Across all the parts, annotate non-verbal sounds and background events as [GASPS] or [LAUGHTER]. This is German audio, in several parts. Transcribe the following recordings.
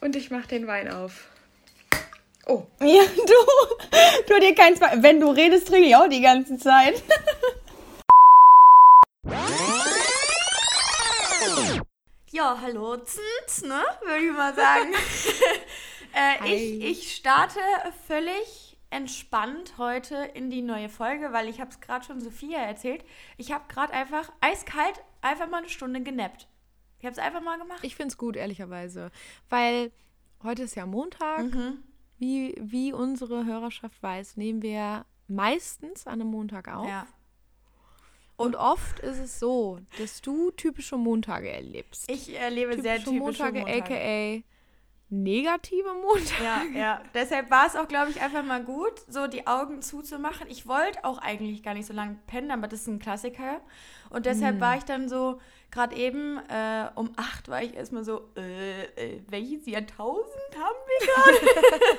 Und ich mach den Wein auf. Oh. [LAUGHS] Ja, du. Tu dir kein Zwei. Wenn du redest, trinke ich auch die ganze Zeit. [LAUGHS] Ja, hallo, Zins, ne? Würde ich mal sagen. [LAUGHS] äh, ich, ich starte völlig entspannt heute in die neue Folge, weil ich habe es gerade schon Sophia erzählt. Ich habe gerade einfach eiskalt einfach mal eine Stunde genappt. Ich habe es einfach mal gemacht. Ich finde es gut, ehrlicherweise. Weil heute ist ja Montag. Mhm. Wie, wie unsere Hörerschaft weiß, nehmen wir meistens an einem Montag auf. Ja. Und oft ist es so, dass du typische Montage erlebst. Ich erlebe sehr typische Montage, Montage. aka negative Montage. Ja, ja. Deshalb war es auch, glaube ich, einfach mal gut, so die Augen zuzumachen. Ich wollte auch eigentlich gar nicht so lange pennen, aber das ist ein Klassiker. Und deshalb Mhm. war ich dann so, gerade eben äh, um acht war ich erstmal so, äh, äh, welches Jahrtausend haben wir gerade?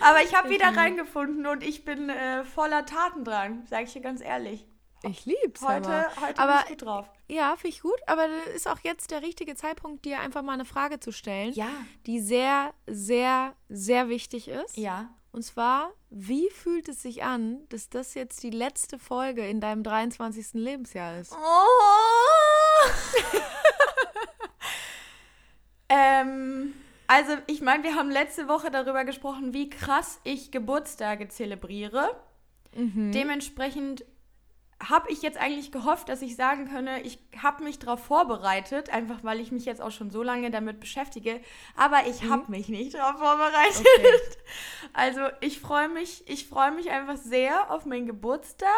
[LAUGHS] aber ich habe wieder reingefunden und ich bin äh, voller Tatendrang, sage ich dir ganz ehrlich. Ich lieb's. Heute, aber. heute Aber- bin ich gut drauf. Ja, finde ich gut, aber das ist auch jetzt der richtige Zeitpunkt, dir einfach mal eine Frage zu stellen, Ja. die sehr, sehr, sehr wichtig ist. Ja. Und zwar, wie fühlt es sich an, dass das jetzt die letzte Folge in deinem 23. Lebensjahr ist? Oh. [LAUGHS] ähm, also ich meine, wir haben letzte Woche darüber gesprochen, wie krass ich Geburtstage zelebriere. Dementsprechend habe ich jetzt eigentlich gehofft, dass ich sagen könne, ich habe mich darauf vorbereitet, einfach weil ich mich jetzt auch schon so lange damit beschäftige. Aber ich habe mich nicht darauf vorbereitet. Okay. [LAUGHS] Also ich freue mich, ich freue mich einfach sehr auf meinen Geburtstag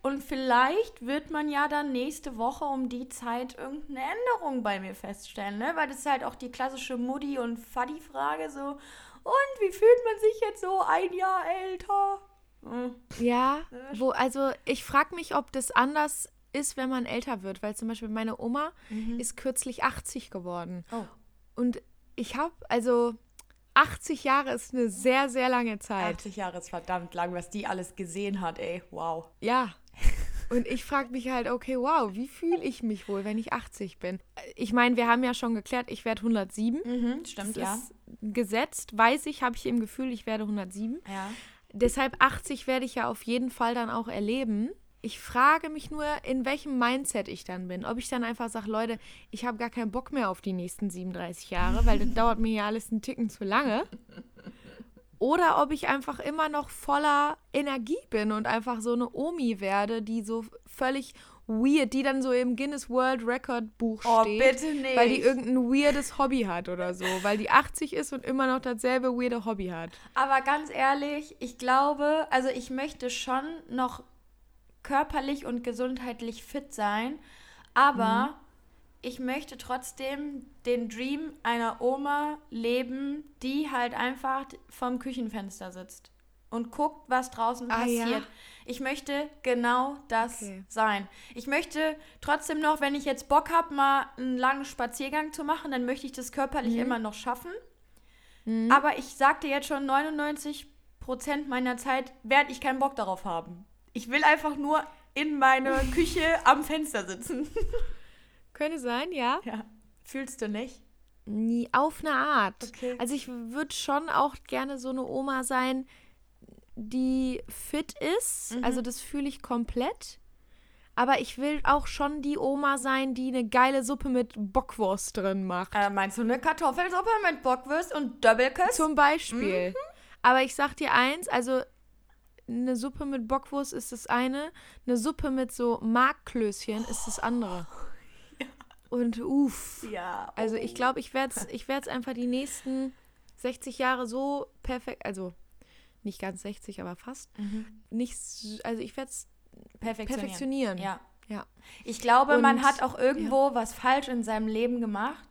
und vielleicht wird man ja dann nächste Woche um die Zeit irgendeine Änderung bei mir feststellen, ne? Weil das ist halt auch die klassische Mutti- und Faddy-Frage so. Und wie fühlt man sich jetzt so ein Jahr älter? Ja, wo, also ich frage mich, ob das anders ist, wenn man älter wird, weil zum Beispiel meine Oma ist kürzlich 80 geworden. Oh. Und ich habe, also 80 Jahre ist eine sehr, sehr lange Zeit. 80 Jahre ist verdammt lang, was die alles gesehen hat, ey. Wow. Ja. Und ich frage mich halt, okay, wow, wie fühle ich mich wohl, wenn ich 80 bin? Ich meine, wir haben ja schon geklärt, ich werde 107. Mhm, stimmt, Das ja. gesetzt, weiß ich, habe ich im Gefühl, ich werde 107. Ja. Deshalb 80 werde ich ja auf jeden Fall dann auch erleben. Ich frage mich nur, in welchem Mindset ich dann bin. Ob ich dann einfach sage, Leute, ich habe gar keinen Bock mehr auf die nächsten 37 Jahre, weil das [LAUGHS] dauert mir ja alles einen Ticken zu lange. Oder ob ich einfach immer noch voller Energie bin und einfach so eine Omi werde, die so völlig weird, die dann so im Guinness World Record Buch Oh, steht. bitte nicht. Weil die irgendein weirdes Hobby hat oder so. Weil die 80 ist und immer noch dasselbe weirde Hobby hat. Aber ganz ehrlich, ich glaube, also ich möchte schon noch körperlich und gesundheitlich fit sein, aber ich möchte trotzdem den Dream einer Oma leben, die halt einfach vom Küchenfenster sitzt und guckt, was draußen Ah, ja? passiert. Ich möchte genau das Okay. sein. Ich möchte trotzdem noch, wenn ich jetzt Bock habe, mal einen langen Spaziergang zu machen, dann möchte ich das körperlich immer noch schaffen. Aber ich sagte jetzt schon, 99% meiner Zeit werde ich keinen Bock darauf haben. Ich will einfach nur in meiner [LAUGHS] Küche am Fenster sitzen. [LAUGHS] Könnte sein, ja. ja. Fühlst du nicht? Nie, auf eine Art. Okay. Also ich würde schon auch gerne so eine Oma sein, die fit ist. Mhm. Also das fühle ich komplett. Aber ich will auch schon die Oma sein, die eine geile Suppe mit Bockwurst drin macht. Äh, meinst du eine Kartoffelsuppe mit Bockwurst und Doppelköst? Zum Beispiel. Mhm. Aber ich sag dir eins, also eine Suppe mit Bockwurst ist das eine, eine Suppe mit so Markklößchen ist das andere. [LAUGHS] Und uff. ja. Also ich glaube, ich werde es ich werd's einfach die nächsten 60 Jahre so perfekt, also nicht ganz 60, aber fast, nicht, s- also ich werde es perfektionieren. perfektionieren. Ja. Ja. Ich glaube, man Und- hat auch irgendwo was falsch in seinem Leben gemacht.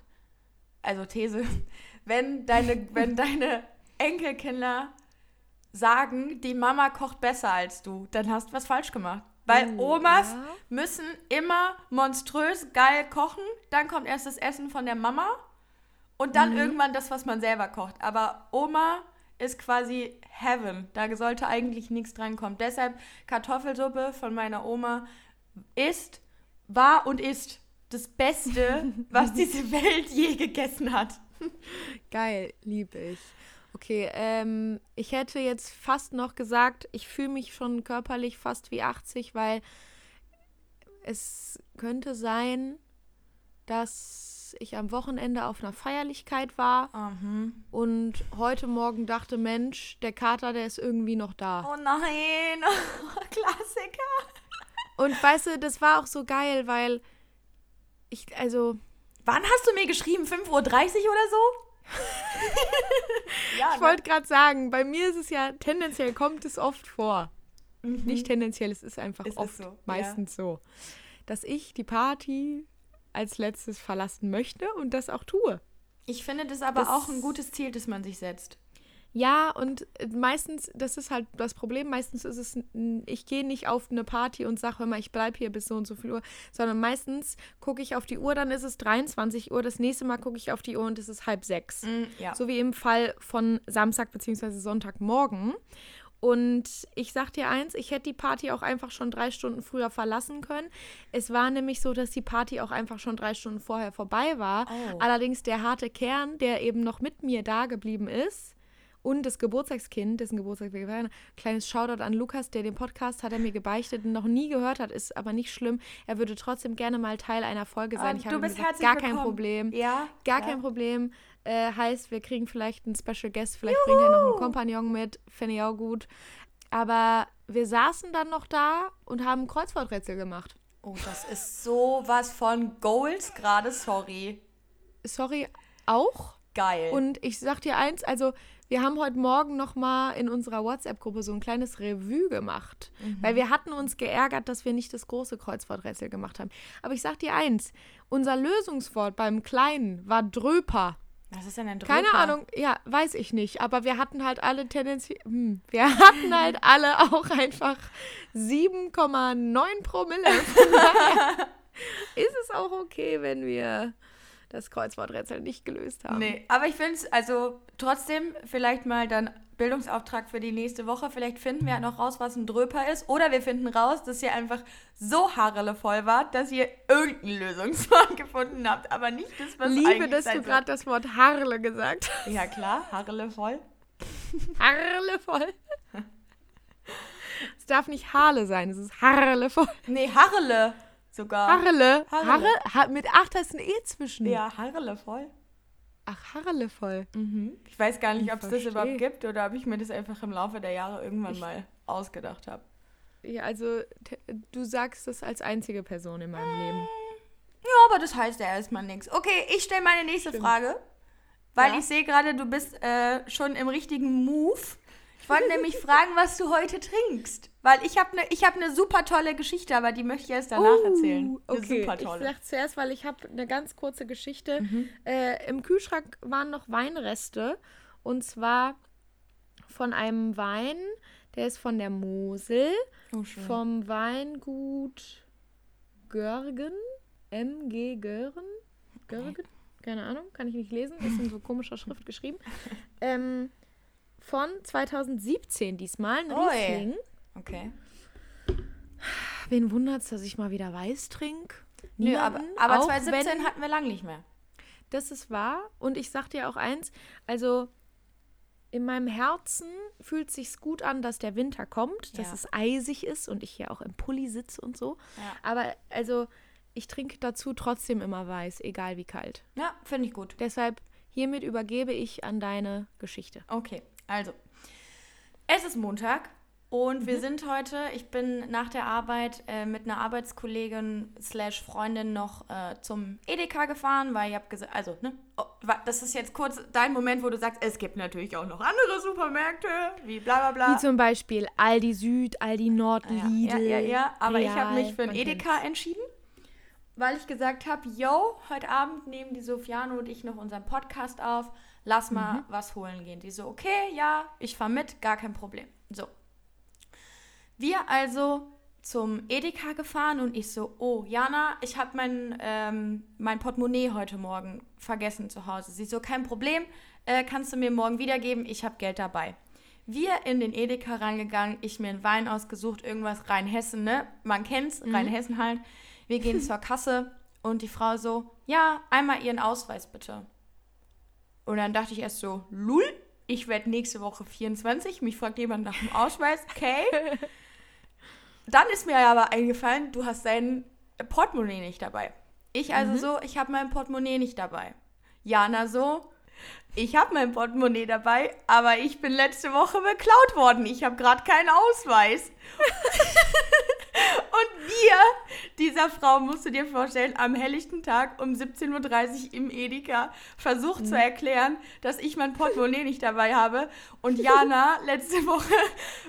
Also These. [LAUGHS] Wenn deine, wenn deine Enkelkinder sagen, die Mama kocht besser als du, dann hast du was falsch gemacht. Weil Oh, Omas ja. müssen immer monströs geil kochen, dann kommt erst das Essen von der Mama und Mhm. dann irgendwann das, was man selber kocht. Aber Oma ist quasi Heaven. Da sollte eigentlich nichts drankommen. Deshalb Kartoffelsuppe von meiner Oma ist, war und ist das Beste, [LAUGHS] was diese Welt je gegessen hat. Geil, liebe ich. Okay, ähm, ich hätte jetzt fast noch gesagt, ich fühle mich schon körperlich fast wie 80, weil es könnte sein, dass ich am Wochenende auf einer Feierlichkeit war Mhm. und heute Morgen dachte, Mensch, der Kater, der ist irgendwie noch da. Oh nein. [LAUGHS] Klassiker. Und weißt du, das war auch so geil, weil ich, also, Wann hast du mir geschrieben? 5.30 Uhr oder so? [LAUGHS] ja, ich wollte gerade sagen, bei mir ist es ja tendenziell kommt es oft vor. Nicht tendenziell, es ist einfach Mhm. Es ist oft so, ja. meistens so, dass ich die Party als letztes verlassen möchte und das auch tue. Ich finde das aber Das- auch ein gutes Ziel, das man sich setzt. Ja, und äh, meistens, das ist halt das Problem, meistens ist es, ich gehe nicht auf eine Party und sage, mal, ich bleibe hier bis so und so viel Uhr, sondern meistens gucke ich auf die Uhr, dann ist es 23 Uhr, das nächste Mal gucke ich auf die Uhr und es ist halb sechs. ja. So wie im Fall von Samstag bzw. Sonntagmorgen. Und ich sag dir eins, ich hätte die Party auch einfach schon drei Stunden früher verlassen können. Es war nämlich so, dass die Party auch einfach schon drei Stunden vorher vorbei war. Oh. Allerdings der harte Kern, der eben noch mit mir da geblieben ist, und das Geburtstagskind, dessen Geburtstag wir gefeiert haben. Kleines Shoutout an Lukas, der den Podcast hat er mir gebeichtet und noch nie gehört hat, ist aber nicht schlimm. Er würde trotzdem gerne mal Teil einer Folge sein. Ah, ich habe du bist gesagt, herzlich gar kein willkommen. Problem. Ja, Gar ja. kein Problem. Äh, heißt, wir kriegen vielleicht einen Special Guest, vielleicht bringt er noch einen Kompagnon mit, fände ich auch gut. Aber wir saßen dann noch da und haben Kreuzworträtsel gemacht. Oh, das ist sowas von Goals gerade, sorry. Sorry, auch. Geil. Und ich sag dir eins, also wir haben heute Morgen noch mal in unserer WhatsApp-Gruppe so ein kleines Revue gemacht, weil wir hatten uns geärgert, dass wir nicht das große Kreuzworträtsel gemacht haben. Aber ich sag dir eins, unser Lösungswort beim Kleinen war Dröper. Was ist denn ein Drücker? Keine Ahnung, ja, weiß ich nicht. Aber wir hatten halt alle tendenziell, hm, wir [LAUGHS] hatten halt alle auch einfach 7,9 Promille. [LAUGHS] [LAUGHS] Ist es auch okay, wenn wir das Kreuzworträtsel nicht gelöst haben. Nee, aber ich finde es, also trotzdem vielleicht mal dann Bildungsauftrag für die nächste Woche. Vielleicht finden wir ja noch raus, was ein Dröper ist. Oder wir finden raus, dass ihr einfach so haarelevoll wart, dass ihr irgendeinen Lösungswort [LAUGHS] gefunden habt. Aber nicht das, was Liebe, dass du gerade das Wort Harle gesagt hast. Ja klar, haarelevoll. [LAUGHS] Harlevoll. Es darf nicht Harle sein, es ist Harlevoll. Nee, Harrele sogar. Harle. Harle. Harle. Ha mit acht ist ein E zwischen. Ja, haarelevoll. Ach, Harlevoll. Ich weiß gar nicht, ob es das überhaupt gibt oder ob ich mir das einfach im Laufe der Jahre irgendwann mal ausgedacht habe. Ja, also du sagst das als einzige Person in meinem Leben. Ja, aber das heißt ja erstmal nichts. Okay, ich stelle meine nächste Frage, weil Ja. ich sehe gerade, du bist äh, schon im richtigen Move. Ich wollte nämlich fragen, was du heute trinkst. Weil ich habe eine hab ne super tolle Geschichte, aber die möchte ich erst danach erzählen. Eine Uh, Okay, super ich tolle. sag zuerst, weil ich habe eine ganz kurze Geschichte. Mhm. Äh, Im Kühlschrank waren noch Weinreste und zwar von einem Wein, der ist von der Mosel, Oh, schön. vom Weingut Görgen, MG Görgen, Görgen, keine Ahnung, kann ich nicht lesen, ist in so komischer Schrift geschrieben. [LAUGHS] Ähm, von 2017 diesmal, ein. Riesling. Okay. Wen wundert's, dass ich mal wieder Weiß trinke? Nö, aber, aber 2017 hatten wir lang nicht mehr. Das ist wahr. Und ich sag dir auch eins, also in meinem Herzen fühlt sich's gut an, dass der Winter kommt, dass Ja. es eisig ist und ich hier auch im Pulli sitze und so. Ja. Aber also ich trinke dazu trotzdem immer weiß, egal wie kalt. Ja, finde ich gut. Deshalb hiermit übergebe ich an deine Geschichte. Okay, also. Es ist Montag und wir sind heute, ich bin nach der Arbeit äh, mit einer Arbeitskollegin slash Freundin noch äh, zum Edeka gefahren, weil ich habe gesagt, also, ne, oh, das ist jetzt kurz dein Moment, wo du sagst, es gibt natürlich auch noch andere Supermärkte, wie bla bla bla. Wie zum Beispiel Aldi Süd, Aldi Nord, ja, Lidl. ja, ja, ja, aber ich habe Real, mich für man Edeka kennt's. entschieden, weil ich gesagt habe, yo, heute Abend nehmen die Sofiano und ich noch unseren Podcast auf, lass mal Mhm. was holen gehen. Die so, okay, ja, ich fahre mit, gar kein Problem. So. Wir also zum Edeka gefahren und ich so, oh, Jana, ich habe mein, ähm, mein Portemonnaie heute Morgen vergessen zu Hause. Sie so, kein Problem, äh, kannst du mir morgen wiedergeben, ich habe Geld dabei. Wir in den Edeka reingegangen, ich mir einen Wein ausgesucht, irgendwas Rheinhessen, ne? Man kennt's, Rheinhessen halt. Wir gehen [LAUGHS] zur Kasse und die Frau so, ja, einmal Ihren Ausweis bitte. Und dann dachte ich erst so, lul, ich werde nächste Woche 24. Mich fragt jemand nach dem Ausweis. Okay. [LAUGHS] Dann ist mir aber eingefallen, du hast dein Portemonnaie nicht dabei. Ich also so, ich habe mein Portemonnaie nicht dabei. Jana so, ich habe mein Portemonnaie dabei, aber ich bin letzte Woche beklaut worden. Ich habe gerade keinen Ausweis. [LAUGHS] Und wir, dieser Frau, musst du dir vorstellen, am helllichten Tag um 17.30 Uhr im Edeka versucht zu erklären, dass ich mein Portemonnaie nicht dabei habe. Und Jana letzte Woche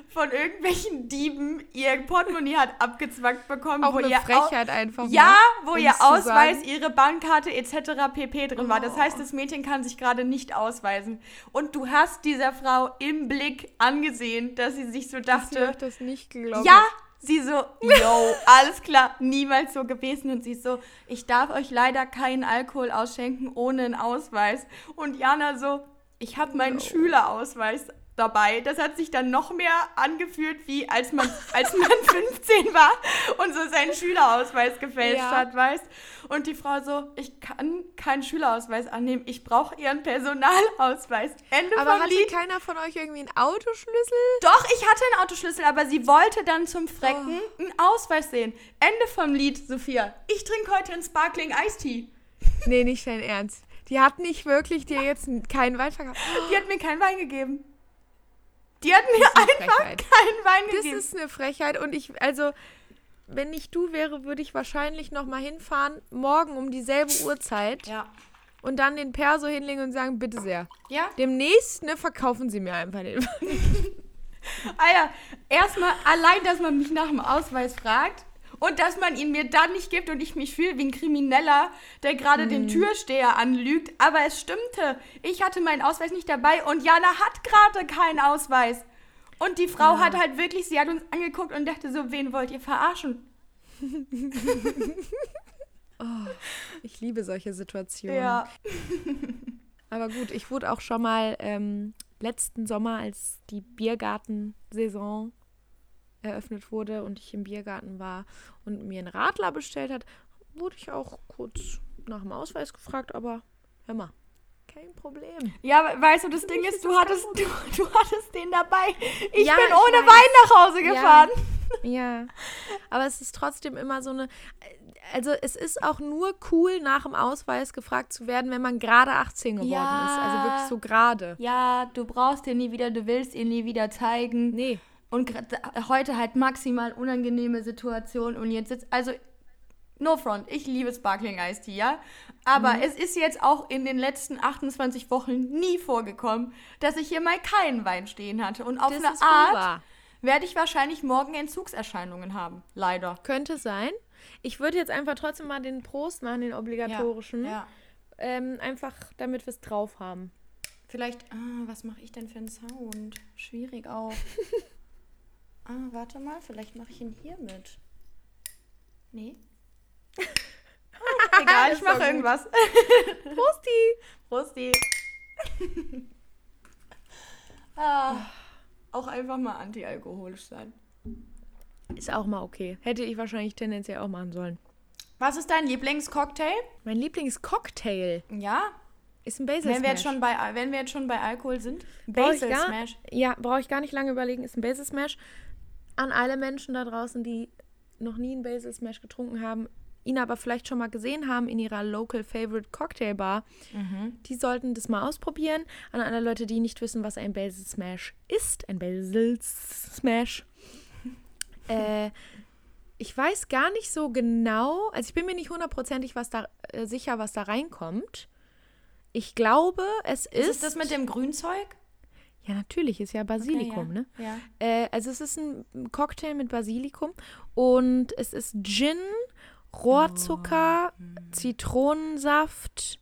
von irgendwelchen Dieben ihr Portemonnaie hat abgezwackt bekommen. Auch wo eine ihr Frechheit einfach. ja, ne? wo ihr Ausweis, sagen. ihre Bankkarte etc. pp. drin war. Das Oh. heißt, das Mädchen kann sich gerade nicht ausweisen. Und du hast dieser Frau im Blick angesehen, dass sie sich so Sie dachte, hat das nicht geglaubt. ja, sie so, yo, [LAUGHS] alles klar, niemals so gewesen. Und sie so, ich darf euch leider keinen Alkohol ausschenken ohne einen Ausweis. Und Jana so, ich habe meinen Schülerausweis dabei. Das hat sich dann noch mehr angefühlt, wie als man, als man [LAUGHS] 15 war und so seinen Schülerausweis gefälscht Ja. hat, weißt. Und die Frau so, ich kann keinen Schülerausweis annehmen, ich brauche ihren Personalausweis. Ende Aber vom hatte Lied. keiner von euch irgendwie einen Autoschlüssel? Doch, ich hatte einen Autoschlüssel, aber sie wollte dann zum Frecken Oh. einen Ausweis sehen. Ende vom Lied, Sophia. Ich trinke heute einen Sparkling Eistee. Nee, nicht dein Ernst. Die hat nicht wirklich dir jetzt keinen Wein verkauft. Die hat mir keinen Wein gegeben. Die hat mir einfach Frechheit. keinen Wein Das gegeben. ist eine Frechheit und ich, also, wenn ich du wäre, würde ich wahrscheinlich noch mal hinfahren, morgen um dieselbe Uhrzeit ja. und dann den Perso hinlegen und sagen, bitte sehr. Ja? Demnächst, ne, verkaufen Sie mir einfach den. [LAUGHS] Ah ja, erstmal allein, dass man mich nach dem Ausweis fragt und dass man ihn mir dann nicht gibt und ich mich fühle wie ein Krimineller, der gerade Mhm. den Türsteher anlügt. Aber es stimmte. Ich hatte meinen Ausweis nicht dabei und Jana hat gerade keinen Ausweis. Und die Frau hat halt wirklich, sie hat uns angeguckt und dachte so, wen wollt ihr verarschen? [LAUGHS] Ich liebe solche Situationen. [LAUGHS] Aber gut, ich wurde auch schon mal ähm, letzten Sommer, als die Biergartensaison eröffnet wurde und ich im Biergarten war und mir einen Radler bestellt hat, wurde ich auch kurz nach dem Ausweis gefragt, aber hör mal, kein Problem. Ja, we- weißt du, das Ding ist, du hattest, du, du hattest den dabei. Ich Ja, bin ich ohne weiß. Wein nach Hause Ja. gefahren. [LAUGHS] Ja, aber es ist trotzdem immer so eine. Also, es ist auch nur cool, nach dem Ausweis gefragt zu werden, wenn man gerade 18 geworden Ja. ist. Also wirklich so gerade. Ja, du brauchst ihn nie wieder, du willst ihn nie wieder zeigen. Nee. Und heute halt maximal unangenehme Situation und jetzt sitzt, also no front, ich liebe Sparkling Ice Tea, ja. Aber Mhm. es ist jetzt auch in den letzten 28 Wochen nie vorgekommen, dass ich hier mal keinen Wein stehen hatte. Und auf Das eine Art wahr. werde ich wahrscheinlich morgen Entzugserscheinungen haben. Leider. Könnte sein. Ich würde jetzt einfach trotzdem mal den Prost machen, den obligatorischen. Ja. Ähm, einfach damit wir es drauf haben. Vielleicht, ah, was mache ich denn für einen Sound? Schwierig auch. [LAUGHS] ah, warte mal, vielleicht mache ich ihn hier mit. Nee. [LAUGHS] Ah, egal, ich mache irgendwas. [LAUGHS] Prosti! Prosti. [LAUGHS] ah, auch einfach mal antialkoholisch sein. Ist auch mal okay. Hätte ich wahrscheinlich tendenziell auch machen sollen. Was ist dein Lieblingscocktail? Mein Lieblingscocktail Ja, ist ein Basil wenn wir, jetzt Smash. schon bei, wenn wir jetzt schon bei Alkohol sind. Brauch Basil gar- Smash. Ja, brauche ich gar nicht lange überlegen. Ist ein Basil Smash. An alle Menschen da draußen, die noch nie einen Basil Smash getrunken haben, ihn aber vielleicht schon mal gesehen haben in ihrer Local Favorite Cocktail Bar, die sollten das mal ausprobieren. An alle Leute, die nicht wissen, was ein Basil Smash ist, ein Basil Smash. [LAUGHS] äh, ich weiß gar nicht so genau, also ich bin mir nicht hundertprozentig was da, äh, sicher, was da reinkommt. Ich glaube, es ist. Ist das mit dem Grünzeug? Ja, natürlich, ist ja Basilikum, Okay, ne? ja. Ja. Äh, also es ist ein Cocktail mit Basilikum und es ist Gin, Rohrzucker, Zitronensaft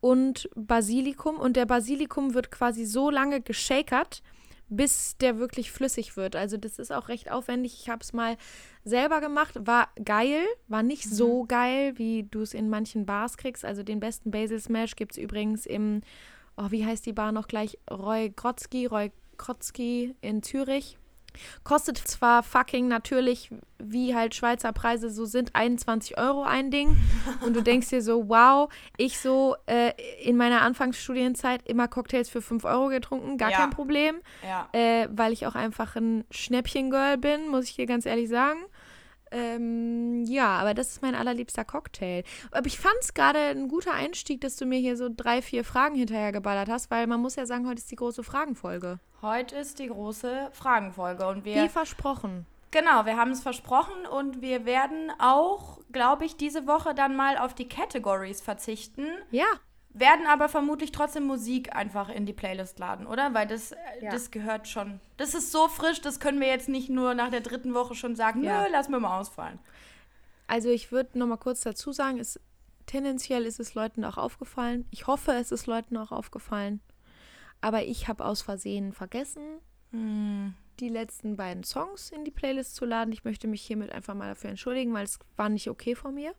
und Basilikum. Und der Basilikum wird quasi so lange geschakert, bis der wirklich flüssig wird. Also das ist auch recht aufwendig. Ich habe es mal selber gemacht. War geil, war nicht so geil, wie du es in manchen Bars kriegst. Also den besten Basil Smash gibt es übrigens im, oh, wie heißt die Bar noch gleich? Roy Krotzki, Roy Krotzki in Zürich. Kostet zwar fucking natürlich, wie halt Schweizer Preise so sind, 21 Euro ein Ding. Und du denkst dir so, wow, ich so äh, in meiner Anfangsstudienzeit immer Cocktails für 5 Euro getrunken, gar Ja. kein Problem. Ja. Äh, weil ich auch einfach ein Schnäppchen-Girl bin, muss ich dir ganz ehrlich sagen. Ähm, ja, aber das ist mein allerliebster Cocktail. Aber ich fand es gerade ein guter Einstieg, dass du mir hier so drei, vier Fragen hinterher geballert hast, weil man muss ja sagen, heute ist die große Fragenfolge. Heute ist die große Fragenfolge und wir Wie versprochen. Genau, wir haben es versprochen und wir werden auch, glaube ich, diese Woche dann mal auf die Categories verzichten, Ja, werden aber vermutlich trotzdem Musik einfach in die Playlist laden, oder? Weil das, äh, Ja. das gehört schon. Das ist so frisch, das können wir jetzt nicht nur nach der dritten Woche schon sagen, Ja. nö, lass mir mal ausfallen. also ich würde noch mal kurz dazu sagen, es, tendenziell ist es Leuten auch aufgefallen. Ich hoffe, es ist Leuten auch aufgefallen. Aber ich habe aus Versehen vergessen, die letzten beiden Songs in die Playlist zu laden. Ich möchte mich hiermit einfach mal dafür entschuldigen, weil es war nicht okay von mir.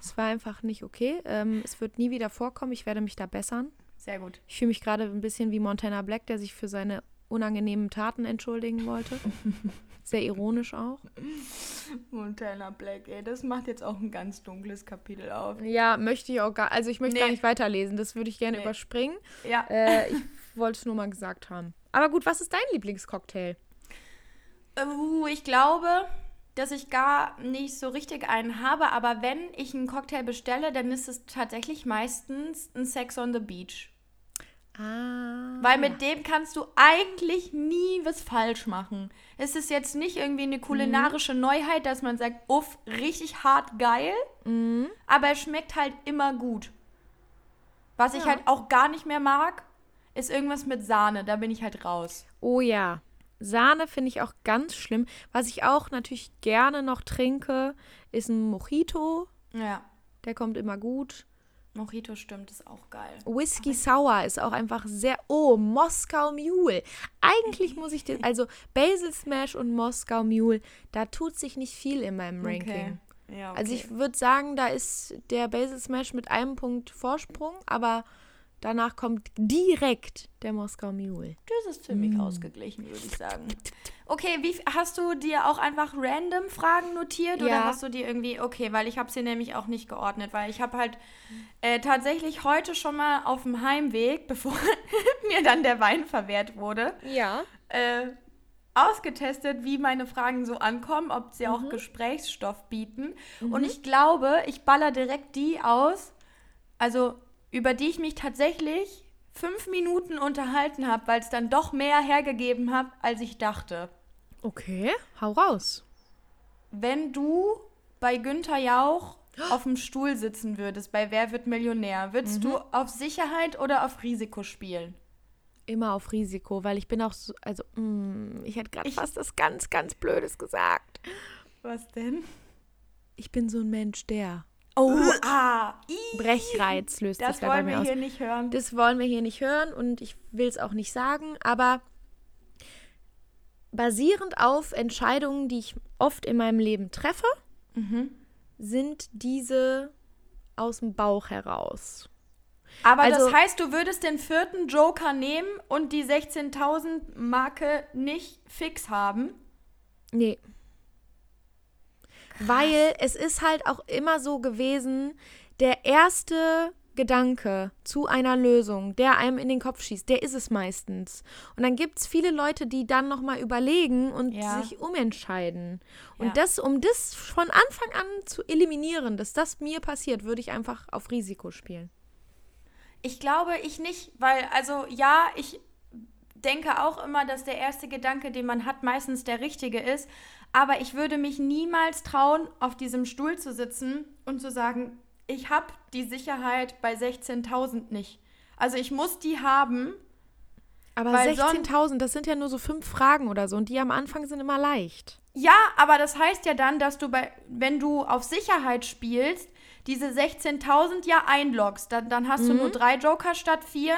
Es war einfach nicht okay. Ähm, es wird nie wieder vorkommen. Ich werde mich da bessern. Sehr gut. Ich fühle mich gerade ein bisschen wie Montana Black, der sich für seine unangenehmen Taten entschuldigen wollte. [LAUGHS] Sehr ironisch auch. Montana Black, ey, das macht jetzt auch ein ganz dunkles Kapitel auf. Ja, möchte ich auch gar, also ich möchte gar Nee. nicht weiterlesen. Das würde ich gerne Nee. überspringen. Ja. Äh, ich wollte es nur mal gesagt haben. Aber gut, was ist dein Lieblingscocktail? Uh, ich glaube, dass ich gar nicht so richtig einen habe, aber wenn ich einen Cocktail bestelle, dann ist es tatsächlich meistens ein Sex on the Beach. Ah. Weil mit dem kannst du eigentlich nie was falsch machen. Es ist jetzt nicht irgendwie eine kulinarische Neuheit, dass man sagt, uff, richtig hart geil, aber er schmeckt halt immer gut. Was ich Ja. halt auch gar nicht mehr mag, ist irgendwas mit Sahne, da bin ich halt raus. Oh ja. Sahne finde ich auch ganz schlimm. Was ich auch natürlich gerne noch trinke, ist ein Mojito. Ja, Der kommt immer gut. Mojito stimmt, ist auch geil. Whisky Sour ist auch einfach sehr. Oh, Moskau Mule. Eigentlich muss ich den. [LAUGHS] Also Basil Smash und Moskau Mule, da tut sich nicht viel in meinem Ranking. Ja, okay. Also ich würde sagen, da ist der Basil Smash mit einem Punkt Vorsprung, aber danach kommt direkt der Moskau Mule. Das ist ziemlich ausgeglichen, würde ich sagen. Okay, wie hast du dir auch einfach random Fragen notiert oder Ja. hast du dir irgendwie okay, weil ich habe sie nämlich auch nicht geordnet, weil ich habe halt äh, tatsächlich heute schon mal auf dem Heimweg, [LAUGHS] bevor mir dann der Wein verwehrt wurde, Ja. äh, ausgetestet, wie meine Fragen so ankommen, ob sie auch Gesprächsstoff bieten. Und ich glaube, ich baller direkt die aus, also über die ich mich tatsächlich fünf Minuten unterhalten habe, weil es dann doch mehr hergegeben hat, als ich dachte. Okay, hau raus. Wenn du bei Günther Jauch auf dem Stuhl sitzen würdest, bei Wer wird Millionär, würdest du auf Sicherheit oder auf Risiko spielen? Immer auf Risiko, weil ich bin auch so, also, mm, ich hätte gerade fast das ganz, ganz Blödes gesagt. Was denn? Ich bin so ein Mensch, der Oh, ah, ii, Brechreiz löst das sich da bei wollen mir wir aus. hier nicht hören. Das wollen wir hier nicht hören und ich will es auch nicht sagen, aber basierend auf Entscheidungen, die ich oft in meinem Leben treffe, Mhm. sind diese aus dem Bauch heraus. Aber Also- das heißt, du würdest den vierten Joker nehmen und die 16.000 Marke nicht fix haben? Nee. Weil es ist halt auch immer so gewesen, der erste Gedanke zu einer Lösung, der einem in den Kopf schießt, der ist es meistens. Und dann gibt es viele Leute, die dann nochmal überlegen und Ja. sich umentscheiden. Und Ja. das, um das von Anfang an zu eliminieren, dass das mir passiert, würde ich einfach auf Risiko spielen. Ich glaube, ich nicht, weil, also ja, ich denke auch immer, dass der erste Gedanke, den man hat, meistens der richtige ist. Aber ich würde mich niemals trauen, auf diesem Stuhl zu sitzen und zu sagen, ich habe die Sicherheit bei 16.000 nicht. Also ich muss die haben. Aber Weil son- 16.000, das sind ja nur so fünf Fragen oder so und die am Anfang sind immer leicht. Ja, aber das heißt ja dann, dass du bei, wenn du auf Sicherheit spielst, diese 16.000 ja einloggst. Dann, dann hast du nur drei Joker statt vier,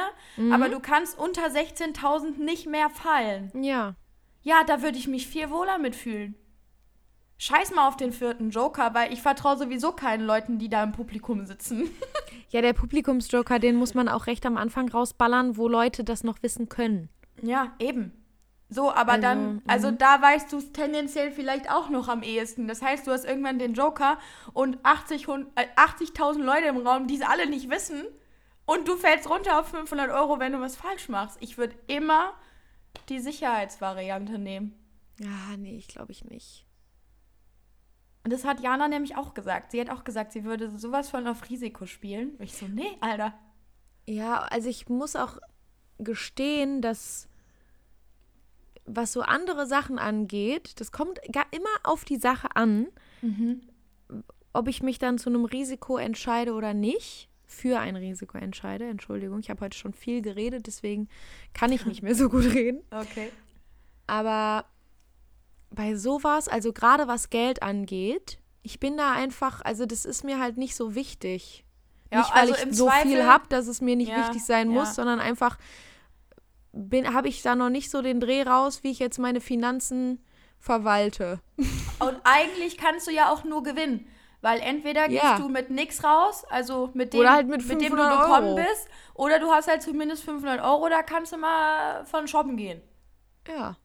aber du kannst unter 16.000 nicht mehr fallen. Ja. Ja, da würde ich mich viel wohler mitfühlen. Scheiß mal auf den vierten Joker, weil ich vertraue sowieso keinen Leuten, die da im Publikum sitzen. [LAUGHS] Ja, der Publikumsjoker, den muss man auch recht am Anfang rausballern, wo Leute das noch wissen können. ja, eben. So, aber Also, dann, also da weißt du es tendenziell vielleicht auch noch am ehesten. Das heißt, du hast irgendwann den Joker und 80 Hund- äh, 80.000 Leute im Raum, die es alle nicht wissen. Und du fällst runter auf 500 Euro, wenn du was falsch machst. Ich würde immer die Sicherheitsvariante nehmen. Ja, nee, ich glaube ich nicht. Und das hat Jana nämlich auch gesagt. Sie hat auch gesagt, sie würde sowas von auf Risiko spielen. Und ich so, nee, Alter. Ja, also ich muss auch gestehen, dass was so andere Sachen angeht, das kommt gar immer auf die Sache an, ob ich mich dann zu einem Risiko entscheide oder nicht. Für ein Risiko entscheide, Entschuldigung. Ich habe heute schon viel geredet, deswegen kann ich nicht mehr so gut reden. [LAUGHS] Okay. Aber bei sowas, also gerade was Geld angeht, ich bin da einfach, also das ist mir halt nicht so wichtig. Ja, nicht, weil also ich so viel Zweifel- habe, dass es mir nicht Ja, wichtig sein muss, ja. sondern einfach habe ich da noch nicht so den Dreh raus, wie ich jetzt meine Finanzen verwalte. [LAUGHS] Und eigentlich kannst du ja auch nur gewinnen. Weil entweder gehst Ja. du mit nix raus, also mit dem, Oder halt mit dem du 500 gekommen Euro. bist, oder du hast halt zumindest 500 Euro, da kannst du mal von shoppen gehen. Ja.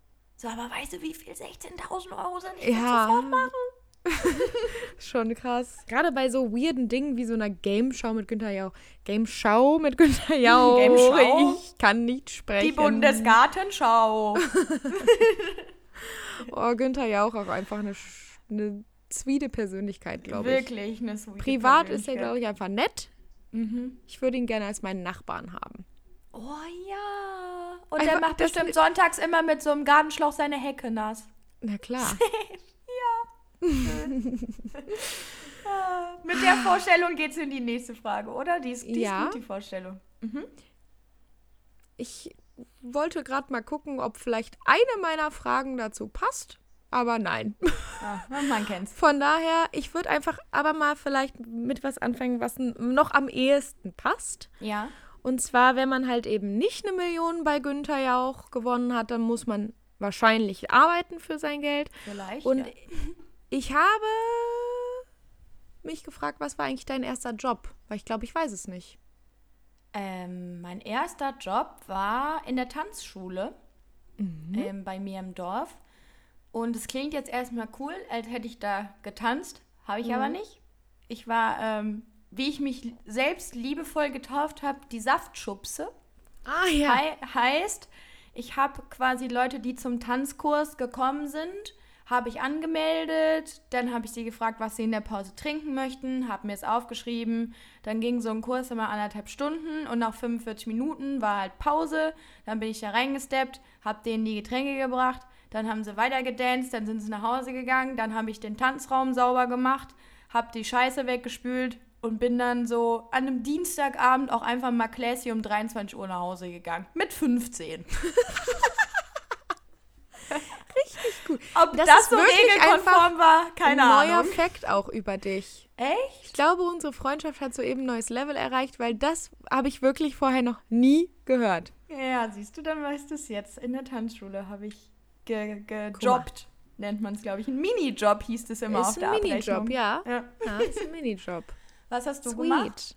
So, aber weißt du, wie viel 16.000 Euro sind? Ich Ja. sofort machen. [LAUGHS] Schon krass. Gerade bei so weirden Dingen wie so einer Game-Show mit Günther Jauch. Game-Show mit Günther Jauch. Game-Show? Ich kann nicht sprechen. Die Bundesgartenschau. [LAUGHS] Oh, Günther Jauch auch einfach eine, eine sweete Persönlichkeit, glaube ich. Wirklich eine sweet Privat ist er, glaube ich, einfach nett. Mhm. Ich würde ihn gerne als meinen Nachbarn haben. Oh ja. Und Einfach der macht bestimmt sonntags immer mit so einem Gartenschlauch seine Hecke nass. Na klar. [LAUGHS] Ah, [LAUGHS] Mit der Vorstellung geht's in die nächste Frage, oder? Die ist, die Ja. ist gut, die Vorstellung. Ich wollte gerade mal gucken, ob vielleicht eine meiner Fragen dazu passt. Aber nein. [LAUGHS] Ah, man kennt's. Von daher, ich würde einfach aber mal vielleicht mit was anfangen, was noch am ehesten passt. Ja. Und zwar, wenn man halt eben nicht eine Million bei Günther Jauch gewonnen hat, dann muss man wahrscheinlich arbeiten für sein Geld. Vielleicht. Und ja. ich habe mich gefragt, was war eigentlich dein erster Job? Weil ich glaube, ich weiß es nicht. Ähm, mein erster Job war in der Tanzschule ähm, bei mir im Dorf. Und es klingt jetzt erstmal cool, als hätte ich da getanzt. Habe ich aber nicht. Ich war, ähm, wie ich mich selbst liebevoll getauft habe, die Saftschubse. Ah ja. Hei heißt, ich habe quasi Leute, die zum Tanzkurs gekommen sind, habe ich angemeldet, dann habe ich sie gefragt, was sie in der Pause trinken möchten, habe mir es aufgeschrieben, dann ging so ein Kurs immer anderthalb Stunden und nach 45 Minuten war halt Pause, dann bin ich da reingesteppt, habe denen die Getränke gebracht, dann haben sie weiter gedanced, dann sind sie nach Hause gegangen, dann habe ich den Tanzraum sauber gemacht, habe die Scheiße weggespült und bin dann so an einem Dienstagabend auch einfach mal classy um 23 Uhr nach Hause gegangen. Mit 15. [LAUGHS] Richtig gut. Ob Das das, so regelkonform war, keine Ein neuer Ahnung. Fakt auch über dich. Echt? Ich glaube, unsere Freundschaft hat soeben ein neues Level erreicht, weil das habe ich wirklich vorher noch nie gehört. Ja, siehst du, dann weißt du es jetzt. In der Tanzschule habe ich ge gejobbt. Nennt man es, glaube ich. Ein Minijob hieß es immer auf ist der ein Abrechnung. Minijob, ja. ja. Ja, ist ein Minijob. Was hast du gemacht? Sweet.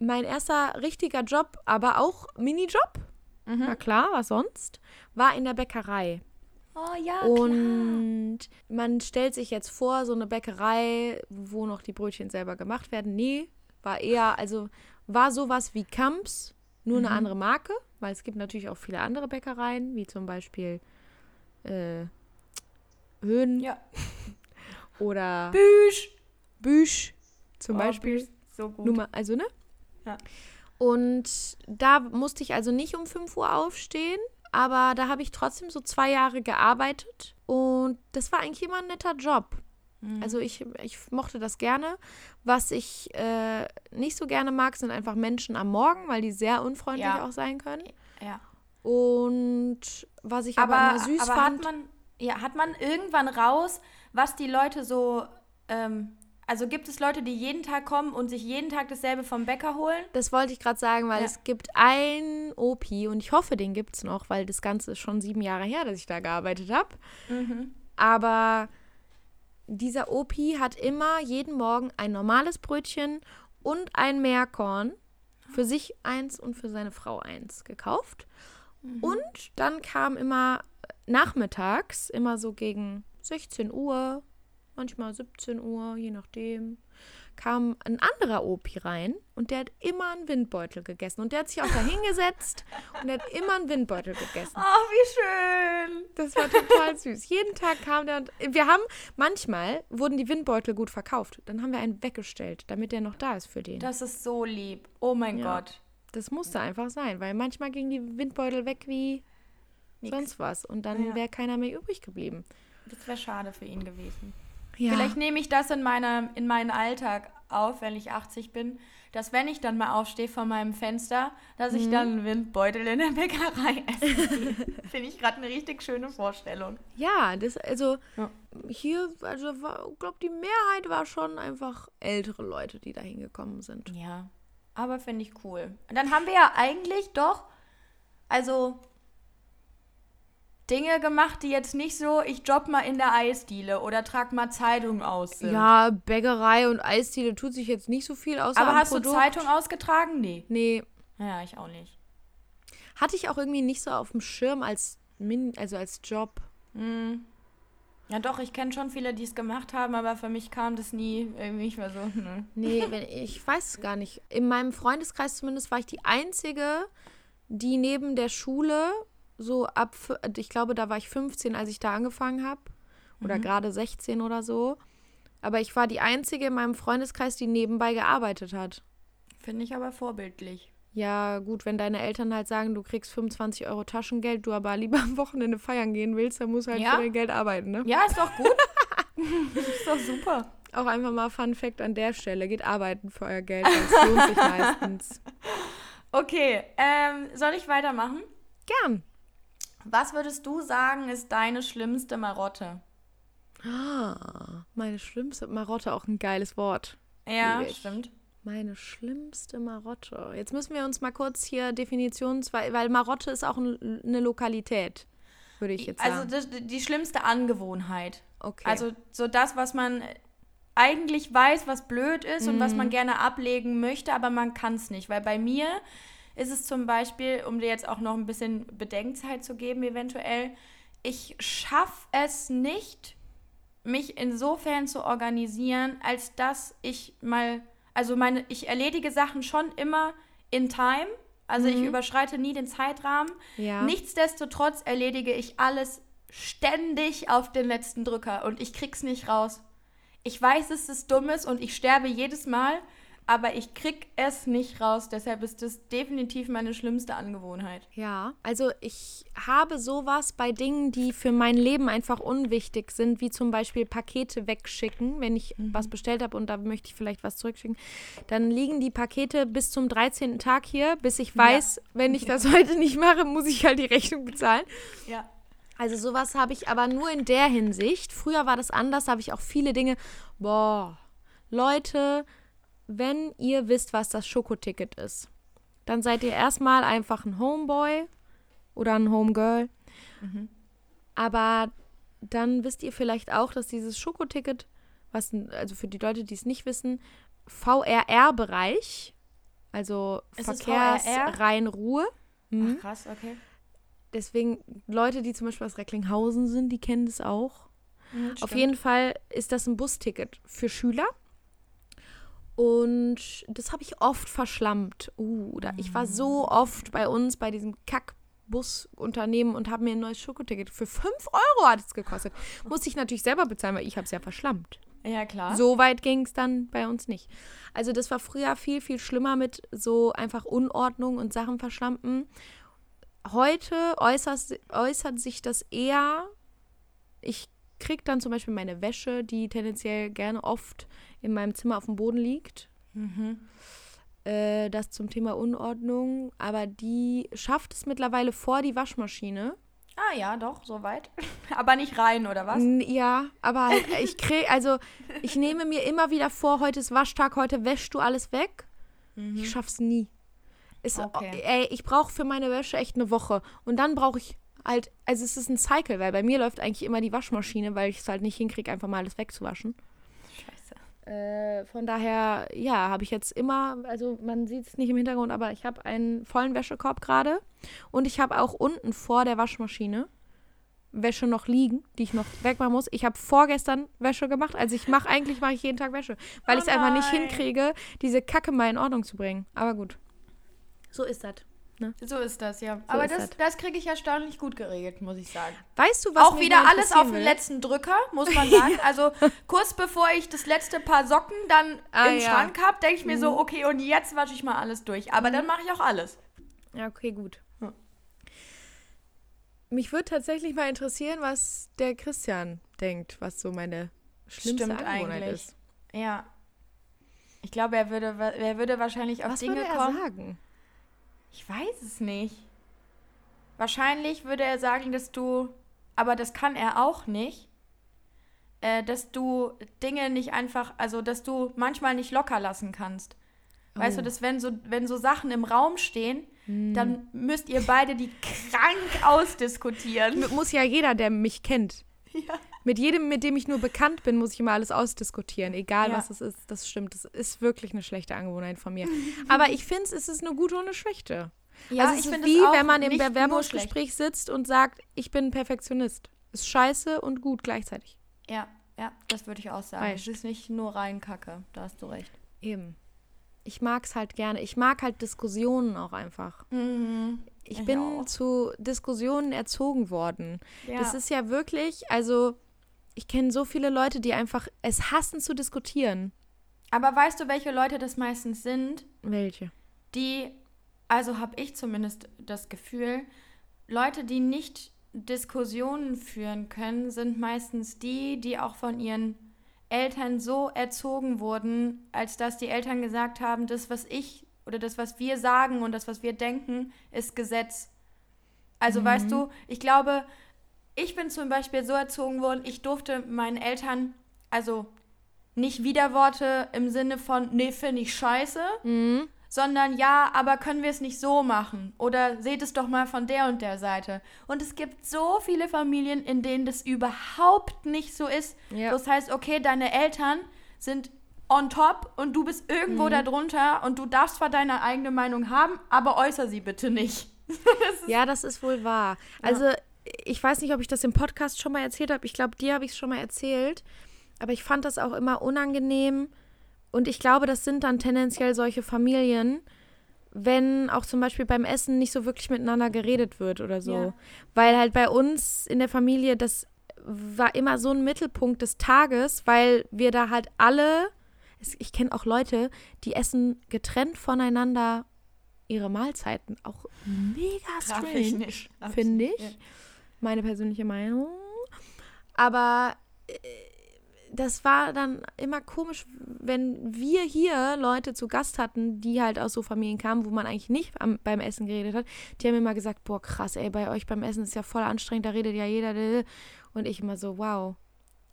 Mein erster richtiger Job, aber auch Minijob, Mhm. na klar, was sonst, war in der Bäckerei. Oh ja, Und man stellt sich jetzt vor, so eine Bäckerei, wo noch die Brötchen selber gemacht werden. Nee, war eher, also war sowas wie Kamps, nur eine andere Marke, weil es gibt natürlich auch viele andere Bäckereien, wie zum Beispiel äh, Höhen klar. Ja. [LAUGHS] oder Büsch. Büsch zum Oh, Beispiel. So gut. Nummer, also ne? Ja. Und da musste ich also nicht um 5 Uhr aufstehen, aber da habe ich trotzdem so zwei Jahre gearbeitet und das war eigentlich immer ein netter Job. Mhm. Also ich, ich mochte das gerne. Was ich äh, nicht so gerne mag, sind einfach Menschen am Morgen, weil die sehr unfreundlich Ja. auch sein können. ja. Und was ich aber, Aber, immer süß aber fand, hat man, ja, hat man irgendwann raus, was die Leute so, ähm, also gibt es Leute, die jeden Tag kommen und sich jeden Tag dasselbe vom Bäcker holen? das wollte ich gerade sagen, weil Ja. es gibt ein OP und ich hoffe, den gibt es noch, weil das Ganze ist schon sieben Jahre her, dass ich da gearbeitet habe. Mhm. Aber dieser OP hat immer jeden Morgen ein normales Brötchen und ein Meerkorn für sich eins und für seine Frau eins gekauft. Und dann kam immer nachmittags, immer so gegen 16 Uhr, manchmal 17 Uhr, je nachdem, kam ein anderer Opi rein und der hat immer einen Windbeutel gegessen. Und der hat sich auch da hingesetzt und der hat immer einen Windbeutel gegessen. Oh, wie schön. Das war total süß. Jeden Tag kam der und wir haben, manchmal wurden die Windbeutel gut verkauft. Dann haben wir einen weggestellt, damit der noch da ist für den. Das ist so lieb. Oh mein Ja. Gott. Das musste einfach sein, weil manchmal gingen die Windbeutel weg wie Nix. sonst was. Und dann Ja. wäre keiner mehr übrig geblieben. Das wäre schade für ihn gewesen. Ja. Vielleicht nehme ich das in, meiner, in meinen Alltag auf, wenn ich 80 bin, dass wenn ich dann mal aufstehe von meinem Fenster, dass Mhm. ich dann einen Windbeutel in der Bäckerei [LAUGHS] esse. Finde ich gerade eine richtig schöne Vorstellung. Ja, das, also Ja. hier, also ich glaube, die Mehrheit war schon einfach ältere Leute, die da hingekommen sind. Ja, aber finde ich cool. Und dann haben wir ja eigentlich doch, also Dinge gemacht, die jetzt nicht so, ich job mal in der Eisdiele oder trag mal Zeitung aus sind. Ja, Bäckerei und Eisdiele tut sich jetzt nicht so viel außer aber hast Produkt. du Zeitung ausgetragen? Nee. Nee, Ja, ich auch nicht. hatte ich auch irgendwie nicht so auf dem Schirm als Min also als Job. Hm. Ja, doch, ich kenne schon viele, die es gemacht haben, aber für mich kam das nie irgendwie nicht mehr so. [LAUGHS] Ne. Nee, wenn, ich weiß es gar nicht. In meinem Freundeskreis zumindest war ich die einzige, die neben der Schule so ab, ich glaube, da war ich 15, als ich da angefangen habe. Oder gerade 16 oder so. Aber ich war die einzige in meinem Freundeskreis, die nebenbei gearbeitet hat. Finde ich aber vorbildlich. Ja, gut, wenn deine Eltern halt sagen, du kriegst 25 Euro Taschengeld, du aber lieber am Wochenende feiern gehen willst, dann musst du halt Ja. für dein Geld arbeiten, ne? Ja, ist doch gut. [LAUGHS] ist doch super. Auch einfach mal Fun Fact an der Stelle. Geht arbeiten für euer Geld, das lohnt sich meistens. [LAUGHS] Okay, ähm, soll ich weitermachen? Gern. Was würdest du sagen, ist deine schlimmste Marotte? Ah, meine schlimmste Marotte, auch ein geiles Wort. Ja, stimmt. Meine schlimmste Marotte. Jetzt müssen wir uns mal kurz hier Definitions, weil, weil Marotte ist auch ein, eine Lokalität, würde ich jetzt Also sagen. das, die schlimmste Angewohnheit. okay. Also so das, was man eigentlich weiß, was blöd ist und was Mhm. man gerne ablegen möchte, aber man kann es nicht. Weil bei mir ist es zum Beispiel, um dir jetzt auch noch ein bisschen Bedenkzeit zu geben, eventuell, ich schaffe es nicht, mich insofern zu organisieren, als dass ich mal, also meine, ich erledige Sachen schon immer in time. Also ich überschreite nie den Zeitrahmen. Mhm. Ja. Nichtsdestotrotz erledige ich alles ständig auf den letzten Drücker und ich krieg's nicht raus. Ich weiß, dass es dumm ist und ich sterbe jedes Mal, aber ich krieg es nicht raus. Deshalb ist das definitiv meine schlimmste Angewohnheit. Ja, also ich habe sowas bei Dingen, die für mein Leben einfach unwichtig sind, wie zum Beispiel Pakete wegschicken, wenn ich was bestellt habe und da möchte ich vielleicht was zurückschicken. Dann liegen die Pakete bis zum 13. Tag hier, bis ich weiß, wenn ich [LAUGHS] das heute nicht mache, muss ich halt die Rechnung bezahlen. Ja. Also sowas habe ich aber nur in der Hinsicht. Früher war das anders, da habe ich auch viele Dinge. Boah, Leute, wenn ihr wisst, was das Schokoticket ist, dann seid ihr erstmal einfach ein Homeboy oder ein Homegirl. Aber dann wisst ihr vielleicht auch, dass dieses Schokoticket, was, also für die Leute, die es nicht wissen, VRR-Bereich, also Verkehrsrhein-Ruhe, Mhm. Ach, krass, okay. Deswegen, Leute, die zum Beispiel aus Recklinghausen sind, die kennen das auch. Mhm, Auf jeden Fall ist das ein Busticket für Schüler. Und das habe ich oft verschlammt. Uh, oder ich war so oft bei uns bei diesem Kack-Busunternehmen und habe mir ein neues Schokoticket für 5 Euro hat es gekostet. Musste ich natürlich selber bezahlen, weil ich habe es ja verschlammt. Ja, klar. So weit ging es dann bei uns nicht. Also das war früher viel, viel schlimmer mit so einfach Unordnung und Sachen verschlampen. Heute äußert, äußert sich das eher, ich kriege dann zum Beispiel meine Wäsche, die tendenziell gerne oft in meinem Zimmer auf dem Boden liegt. Äh, das zum Thema Unordnung. Aber die schafft es mittlerweile vor die Waschmaschine. Ah ja, doch, soweit. [LAUGHS] Aber nicht rein, oder was? Ja, aber halt, ich krieg, also ich nehme mir immer wieder vor, heute ist Waschtag, heute wäschst du alles weg. Ich schaff's nie. Ist, Okay. Ey, ich brauche für meine Wäsche echt eine Woche. Und dann brauche ich halt, also es ist ein Cycle, weil bei mir läuft eigentlich immer die Waschmaschine, weil ich es halt nicht hinkriege, einfach mal alles wegzuwaschen. Äh, von daher, ja, habe ich jetzt immer, also man sieht es nicht im Hintergrund, aber ich habe einen vollen Wäschekorb gerade und ich habe auch unten vor der Waschmaschine Wäsche noch liegen, die ich noch wegmachen muss. Ich habe vorgestern Wäsche gemacht. Also ich mache eigentlich mache ich jeden Tag Wäsche, weil Oh ich es einfach nicht hinkriege, diese Kacke mal in Ordnung zu bringen. Aber gut. So ist das. Ne? So ist das, ja. Aber ist das, das. kriege ich erstaunlich gut geregelt, muss ich sagen. Weißt du, was auch wieder alles auf den letzten Drücker, muss man sagen. [LAUGHS] Also kurz bevor ich das letzte Paar Socken dann Ah, im ja. Schrank habe, denke ich mir so, okay, und jetzt wasche ich mal alles durch. Aber dann mache ich auch alles. Ja, okay, gut. Ja. Mich würde tatsächlich mal interessieren, was der Christian denkt, was so meine schlimmste Stimmt Angewohnheit eigentlich. ist. Ja. Ich glaube, er würde, er würde wahrscheinlich auf Was Dinge würde er kommen. sagen? Ich weiß es nicht. Wahrscheinlich würde er sagen, dass du, aber das kann er auch nicht, äh, dass du Dinge nicht einfach, also dass du manchmal nicht locker lassen kannst. Weißt Oh. du, dass wenn so, wenn so Sachen im Raum stehen, dann müsst ihr beide die krank ausdiskutieren. Muss ja jeder, der mich kennt. [LAUGHS] Ja. Mit jedem, mit dem ich nur bekannt bin, muss ich immer alles ausdiskutieren. Egal, Ja. was es ist. Das stimmt. Das ist wirklich eine schlechte Angewohnheit von mir. [LAUGHS] Aber ich finde, es ist eine gute und eine schlechte. Ja, also es ich ist finde wie, wenn man im Bewerbungsgespräch sitzt und sagt, ich bin ein Perfektionist. Ist scheiße und gut gleichzeitig. Ja, ja, das würde ich auch sagen. Weißt. Es ist nicht nur rein Kacke, da hast du recht. Eben. Ich mag es halt gerne. Ich mag halt Diskussionen auch einfach. Ich Ich bin auch. zu Diskussionen erzogen worden. Ja. Das ist ja wirklich, also ich kenne so viele Leute, die einfach es hassen zu diskutieren. Aber weißt du, welche Leute das meistens sind? Welche? die, also habe ich zumindest das Gefühl, Leute, die nicht Diskussionen führen können, sind meistens die, die auch von ihren Eltern so erzogen wurden, als dass die Eltern gesagt haben, das, was ich oder das, was wir sagen und das, was wir denken, ist Gesetz. Also weißt du, ich glaube, ich bin zum Beispiel so erzogen worden, ich durfte meinen Eltern, also nicht Widerworte im Sinne von, nee, finde ich scheiße, sondern ja, aber können wir es nicht so machen? Oder seht es doch mal von der und der Seite. Und es gibt so viele Familien, in denen das überhaupt nicht so ist. Ja. Das heißt, okay, deine Eltern sind on top und du bist irgendwo darunter und du darfst zwar deine eigene Meinung haben, aber äußer sie bitte nicht. [LAUGHS] Ja, das ist wohl wahr. Also, ich weiß nicht, ob ich das im Podcast schon mal erzählt habe. Ich glaube, dir habe ich es schon mal erzählt. Aber ich fand das auch immer unangenehm. Und ich glaube, das sind dann tendenziell solche Familien, wenn auch zum Beispiel beim Essen nicht so wirklich miteinander geredet wird oder so. Ja. Weil halt bei uns in der Familie, das war immer so ein Mittelpunkt des Tages, weil wir da halt alle, es- ich kenne auch Leute, die essen getrennt voneinander ihre Mahlzeiten. Auch mega strange finde ich. Ja. Meine persönliche Meinung. Aber äh, das war dann immer komisch, wenn wir hier Leute zu Gast hatten, die halt aus so Familien kamen, wo man eigentlich nicht am, beim Essen geredet hat. Die haben immer gesagt, boah, krass, ey, bei euch beim Essen ist ja voll anstrengend, da redet ja jeder. Und ich immer so, wow,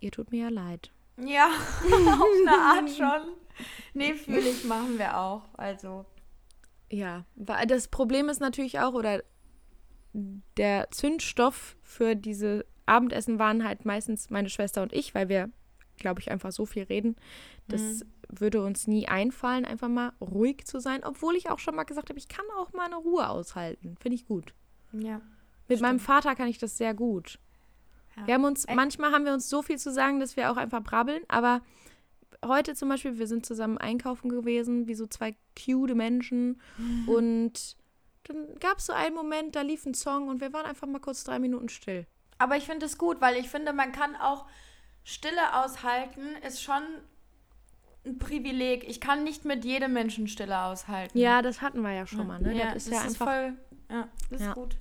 ihr tut mir ja leid. Ja, [LAUGHS] auf eine Art [LAUGHS] schon. Nee, fühle ich, machen wir auch. Also, Ja, das Problem ist natürlich auch, oder der Zündstoff für diese Abendessen waren halt meistens meine Schwester und ich, weil wir, glaube ich, einfach so viel reden. Das würde uns nie einfallen, einfach mal ruhig zu sein, obwohl ich auch schon mal gesagt habe, ich kann auch mal eine Ruhe aushalten. Finde ich gut. ja. Mit meinem Vater kann ich das sehr gut. Ja. Wir haben uns, Ä- manchmal haben wir uns so viel zu sagen, dass wir auch einfach brabbeln, aber heute zum Beispiel, wir sind zusammen einkaufen gewesen, wie so zwei cute Menschen und dann gab es so einen Moment, da lief ein Song und wir waren einfach mal kurz drei Minuten still. Aber ich finde es gut, weil ich finde, man kann auch Stille aushalten, ist schon ein Privileg. Ich kann nicht mit jedem Menschen Stille aushalten. Ja, das hatten wir ja schon mal, ne? Ja, das ist ja einfach. voll. Ja, das Ja. ist gut.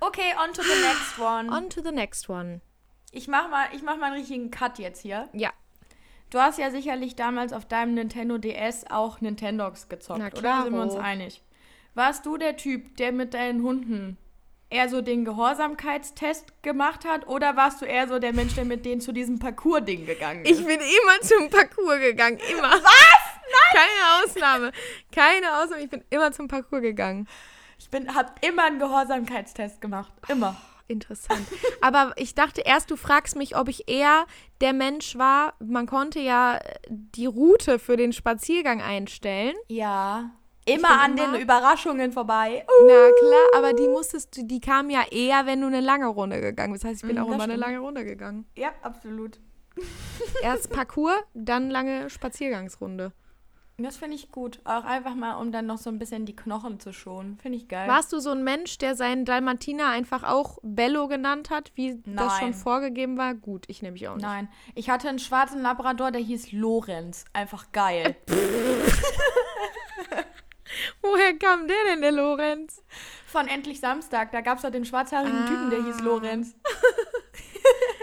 Okay, on to the next one. [GASPS] On to the next one. Ich mach mal, ich mach mal einen richtigen Cut jetzt hier. Ja. Du hast ja sicherlich damals auf deinem Nintendo DS auch Nintendogs gezockt, Na oder? Sind wir uns einig? Warst du der Typ, der mit deinen Hunden eher so den Gehorsamkeitstest gemacht hat oder warst du eher so der Mensch, der mit denen zu diesem Parcours-Ding gegangen ist? Ich bin immer zum Parcours gegangen. Immer. Was? Nein! Keine Ausnahme. Keine Ausnahme. Ich bin immer zum Parcours gegangen. Ich bin, hab immer einen Gehorsamkeitstest gemacht. Immer. Interessant. Aber ich dachte erst, du fragst mich, ob ich eher der Mensch war. Man konnte ja äh, die Route für den Spaziergang einstellen. Ja. Immer an den Überraschungen vorbei. Uh. Na klar, aber die musstest du, die kam ja eher, wenn du eine lange Runde gegangen bist. Das heißt, ich bin Mm, auch immer eine stimmt. lange Runde gegangen. Ja, absolut. Erst Parcours, dann lange Spaziergangsrunde. Das finde ich gut. Auch einfach mal, um dann noch so ein bisschen die Knochen zu schonen. Finde ich geil. Warst du so ein Mensch, der seinen Dalmatiner einfach auch Bello genannt hat, wie das schon Nein. vorgegeben war? Gut, ich nehme mich auch nicht. Nein. Ich hatte einen schwarzen Labrador, der hieß Lorenz. Einfach geil. [LAUGHS] Woher kam der denn, der Lorenz? Von Endlich Samstag. Da gab es doch den schwarzhaarigen Typen, der hieß Ah. Lorenz. [LAUGHS]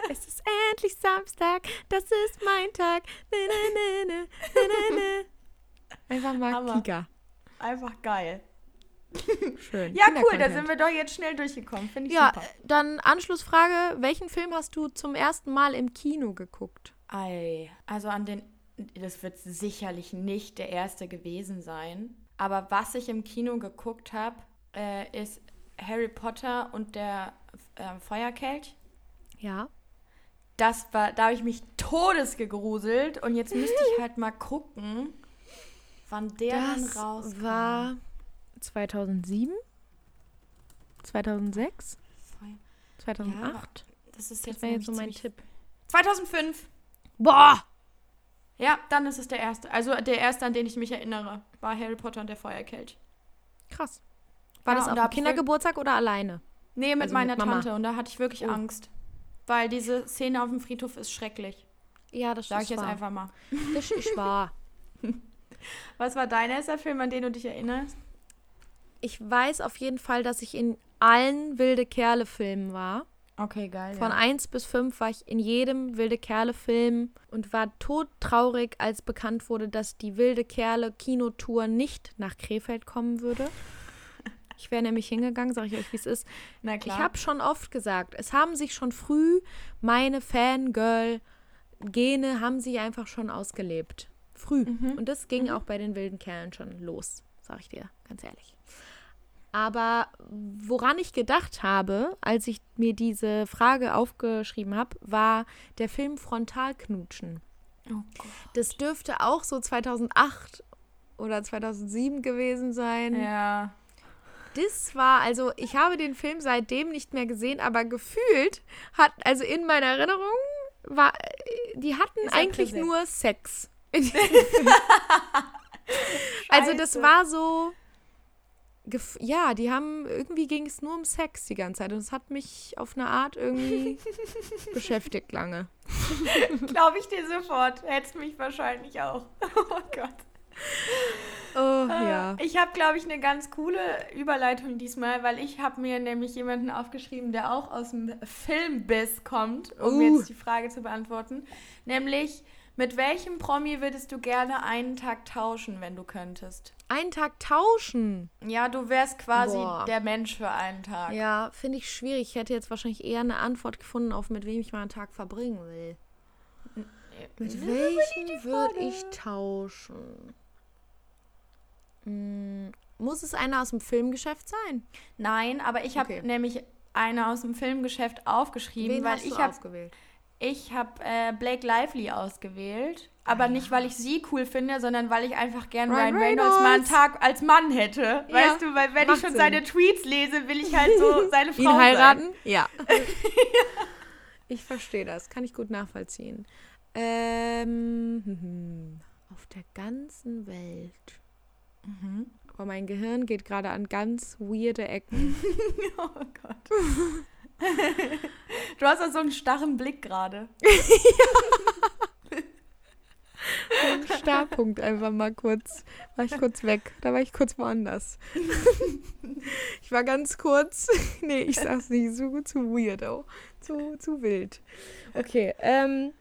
Es ist endlich Samstag, das ist mein Tag. Na, na, na, na, na, na. Einfach mal Hammer. Kika. Einfach geil. Schön. Ja, cool. Da sind wir doch jetzt schnell durchgekommen. Finde ich Ja, super. dann Anschlussfrage. Welchen Film hast du zum ersten Mal im Kino geguckt? Ei. Also an den. Das wird sicherlich nicht der erste gewesen sein. Aber was ich im Kino geguckt habe, äh, ist Harry Potter und der äh, Feuerkelch. Ja. Das war, da habe ich mich todes gegruselt und jetzt müsste ich halt mal gucken, wann der Das dann rauskam. war 2007? 2006? Feu- 2008? Das ist das jetzt, wäre jetzt so mein Tipp. 2005. Boah! Ja, dann ist es der erste. Also der erste, an den ich mich erinnere, war Harry Potter und der Feuerkelch. Krass. War Ja, das auf dem Kindergeburtstag oder alleine? Nee, mit Also meiner mit. Tante und da hatte ich wirklich Oh. Angst. Weil diese Szene auf dem Friedhof ist schrecklich. Ja, das Sag ist ich jetzt einfach mal. Das ist wahr. [LAUGHS] Was war dein erster Film, an den du dich erinnerst? Ich weiß auf jeden Fall, dass ich in allen Wilde Kerle-Filmen war. Okay, geil. Von 1 bis 5 war ich in jedem Wilde Kerle-Film und war todtraurig, als bekannt wurde, dass die Wilde Kerle-Kinotour nicht nach Krefeld kommen würde. [LAUGHS] Ich wäre nämlich hingegangen, sage ich euch, wie es ist. Na Ich klar. habe schon oft gesagt, es haben sich schon früh meine Fangirl-Gene haben sich einfach schon ausgelebt. Früh. Und das ging auch bei den wilden Kerlen schon los, sage ich dir ganz ehrlich. Aber woran ich gedacht habe, als ich mir diese Frage aufgeschrieben habe, war der Film Frontalknutschen. oh. Das dürfte auch so 2008 oder 2007 gewesen sein. Ja. Das war, also ich habe den Film seitdem nicht mehr gesehen, aber gefühlt hat, also in meiner Erinnerung, war, äh, die hatten eigentlich präsent? nur Sex. [LAUGHS] also das war so, gef- ja, die haben, irgendwie ging es nur um Sex die ganze Zeit und es hat mich auf eine Art irgendwie [LAUGHS] beschäftigt lange. [LAUGHS] Glaube ich dir sofort. Hättest mich wahrscheinlich auch. Oh Gott. Oh, Ah, ja. Ich habe, glaube ich, eine ganz coole Überleitung diesmal, weil ich habe mir nämlich jemanden aufgeschrieben, der auch aus dem Filmbiss kommt, um Uh. jetzt die Frage zu beantworten. Nämlich, mit welchem Promi würdest du gerne einen Tag tauschen, wenn du könntest? Einen Tag tauschen. Ja, du wärst quasi Boah. der Mensch für einen Tag. Ja, finde ich schwierig. Ich hätte jetzt wahrscheinlich eher eine Antwort gefunden, auf mit wem ich mal einen Tag verbringen will. Mit Ja, welchem würde ich tauschen? Hm, muss es einer aus dem Filmgeschäft sein? Nein, aber ich habe Okay. nämlich eine aus dem Filmgeschäft aufgeschrieben, Wen weil hast ich habe? Ich habe äh, Blake Lively ausgewählt. Aber nicht, weil ich sie cool finde, sondern weil ich einfach gern Ryan Ryan, Reynolds mal einen Reynolds. Tag als Mann hätte. Ja, weißt du, weil wenn ich macht schon Sinn. seine Tweets lese, will ich halt so [LAUGHS] seine Frau Ihn heiraten? Sein. Ja. [LAUGHS] ich verstehe das. Kann ich gut nachvollziehen. Ähm, hm, [LAUGHS] auf der ganzen Welt. Mhm. Aber mein Gehirn geht gerade an ganz weirde Ecken. Oh Gott. Du hast ja so einen starren Blick gerade. [LAUGHS] Starrpunkt einfach mal kurz. War ich kurz weg. Da war ich kurz woanders. [LAUGHS] ich war ganz kurz. [LAUGHS] nee, ich sag's nicht. So zu weirdo. Zu, zu wild. Okay. Ähm,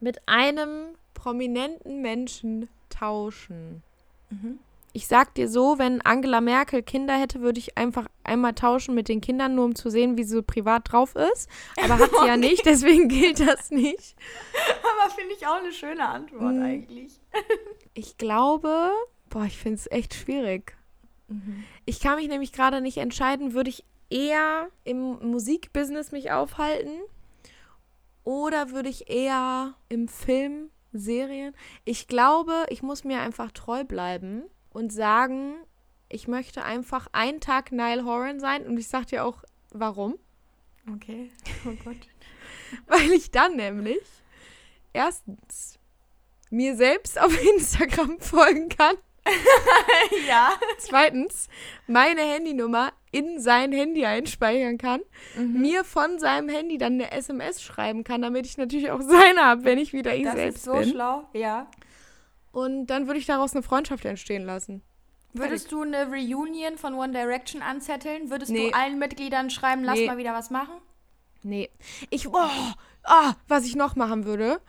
mit einem prominenten Menschen tauschen. Mhm. Ich sag dir so, wenn Angela Merkel Kinder hätte, würde ich einfach einmal tauschen mit den Kindern, nur um zu sehen, wie sie so privat drauf ist. Aber hat sie ja [LAUGHS] nicht, deswegen gilt das nicht. Aber finde ich auch eine schöne Antwort Mhm. eigentlich. [LAUGHS] Ich glaube, boah, ich finde es echt schwierig. Ich kann mich nämlich gerade nicht entscheiden, würde ich eher im Musikbusiness mich aufhalten oder würde ich eher im Film, Serien? Ich glaube, ich muss mir einfach treu bleiben und sagen, ich möchte einfach einen Tag Niall Horan sein und ich sag dir auch, warum. Okay. Oh Gott. [LAUGHS] Weil ich dann nämlich erstens mir selbst auf Instagram [LAUGHS] folgen kann. [LAUGHS] ja. Zweitens meine Handynummer in sein Handy einspeichern kann, Mhm. mir von seinem Handy dann eine SMS schreiben kann, damit ich natürlich auch seine habe, wenn ich wieder ich Das selbst ist so bin. schlau. Ja. Und dann würde ich daraus eine Freundschaft entstehen lassen. Würdest du eine Reunion von One Direction anzetteln? Würdest Nee. du allen Mitgliedern schreiben, lass Nee. mal wieder was machen? Nee. Ich, oh, ah, was ich noch machen würde.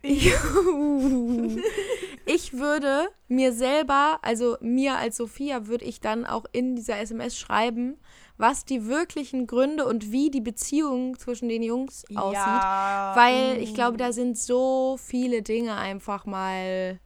Ich, [LAUGHS] ich würde mir selber, also mir als Sophia, würde ich dann auch in dieser SMS schreiben, was die wirklichen Gründe und wie die Beziehung zwischen den Jungs aussieht. Ja. Weil ich glaube, da sind so viele Dinge einfach mal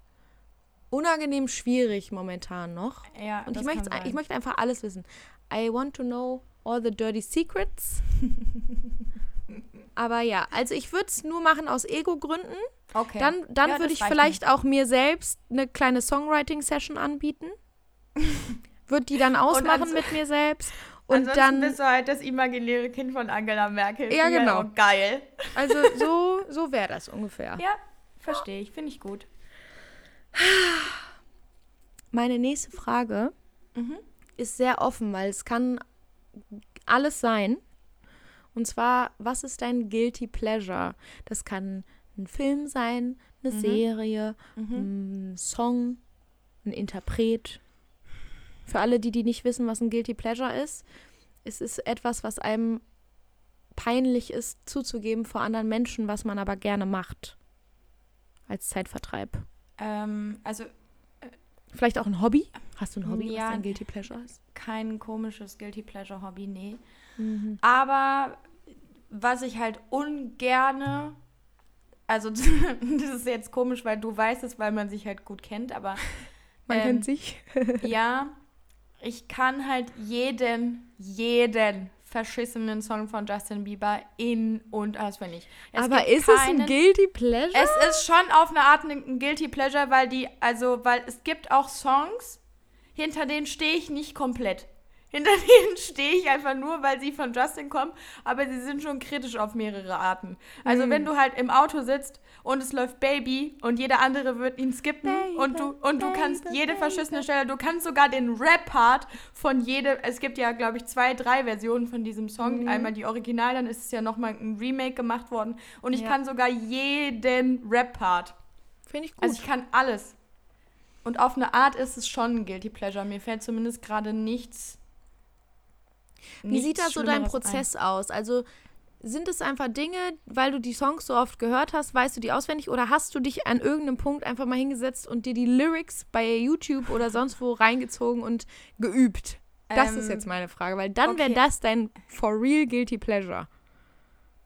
unangenehm schwierig momentan noch. Ja, Und das ich möchte, ich möchte einfach alles wissen. I want to know all the dirty secrets. [LAUGHS] Aber ja, also ich würde es nur machen aus Ego-Gründen. Okay. Dann, dann Ja, würde ich vielleicht auch mir selbst eine kleine Songwriting-Session anbieten. [LAUGHS] würde die dann ausmachen mit mir selbst. Und Ansonsten dann, bist du halt das imaginäre Kind von Angela Merkel. Ja, genau. Geil. also so, so wäre das ungefähr. Ja, verstehe ich. Finde ich gut. Meine nächste Frage Mhm. ist sehr offen, weil es kann alles sein. Und zwar, was ist dein Guilty Pleasure? Das kann ein Film sein, eine Mhm. Serie, ein Song, ein Interpret. Für alle, die, die nicht wissen, was ein Guilty Pleasure ist, es ist etwas, was einem peinlich ist, zuzugeben vor anderen Menschen, was man aber gerne macht. Als Zeitvertreib. Ähm, also Vielleicht auch ein Hobby? Hast du ein Hobby, Ja. was dein Guilty Pleasure ist? kein komisches Guilty Pleasure Hobby, nee. Mhm. Aber was ich halt ungerne, also [LAUGHS] das ist jetzt komisch, weil du weißt es, weil man sich halt gut kennt, aber [LAUGHS] Man Ähm, kennt sich. [LAUGHS] ja, ich kann halt jeden, jeden verschissenen Song von Justin Bieber in und auswendig. Es Aber ist es keinen- ein Guilty Pleasure? Es ist schon auf eine Art ein ein Guilty Pleasure, weil die, also, weil es gibt auch Songs, hinter denen stehe ich nicht komplett. Hinter [LAUGHS] denen stehe ich einfach nur, weil sie von Justin kommen, aber sie sind schon kritisch auf mehrere Arten. Also Hm. wenn du halt im Auto sitzt und es läuft Baby und jeder andere wird ihn skippen Baby, und du und du kannst jede Baby. verschissene Stelle, du kannst sogar den Rap-Part von jede, es gibt ja glaube ich zwei, drei Versionen von diesem Song. Mhm. Einmal die Original, dann ist es ja nochmal ein Remake gemacht worden und ich Ja. kann sogar jeden Rap-Part. Finde ich gut. Also ich kann alles. Und auf eine Art ist es schon ein Guilty Pleasure. Mir fällt zumindest gerade nichts. Wie nichts sieht da so dein Prozess aus? Also sind es einfach Dinge, weil du die Songs so oft gehört hast, weißt du die auswendig oder hast du dich an irgendeinem Punkt einfach mal hingesetzt und dir die Lyrics bei YouTube oder sonst wo reingezogen und geübt? Das ist Ähm, jetzt meine Frage, weil dann wäre okay. das dein for real guilty pleasure.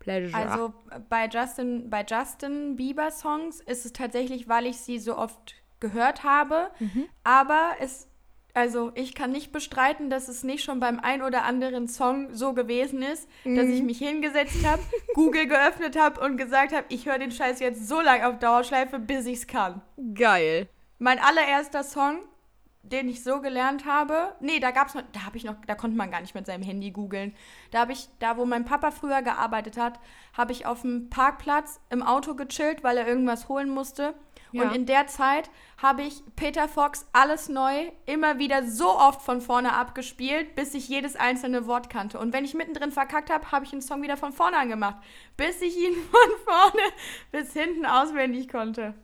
Pleasure. ein? Also bei Justin, bei Justin Bieber Songs ist es tatsächlich, weil ich sie so oft gehört habe. Mhm. Aber es, also ich kann nicht bestreiten, dass es nicht schon beim ein oder anderen Song so gewesen ist, dass Mhm. ich mich hingesetzt habe, Google geöffnet habe und gesagt habe, ich höre den Scheiß jetzt so lange auf Dauerschleife, bis ich es kann. geil. Mein allererster Song, den ich so gelernt habe, nee, da gab's noch, da habe ich noch, da konnte man gar nicht mit seinem Handy googeln. Da habe ich, da wo mein Papa früher gearbeitet hat, habe ich auf dem Parkplatz im Auto gechillt, weil er irgendwas holen musste. Ja. Und in der Zeit habe ich Peter Fox alles neu immer wieder so oft von vorne abgespielt, bis ich jedes einzelne Wort kannte. Und wenn ich mittendrin verkackt habe, habe ich den Song wieder von vorne angemacht, bis ich ihn [LAUGHS] von vorne bis hinten auswendig konnte.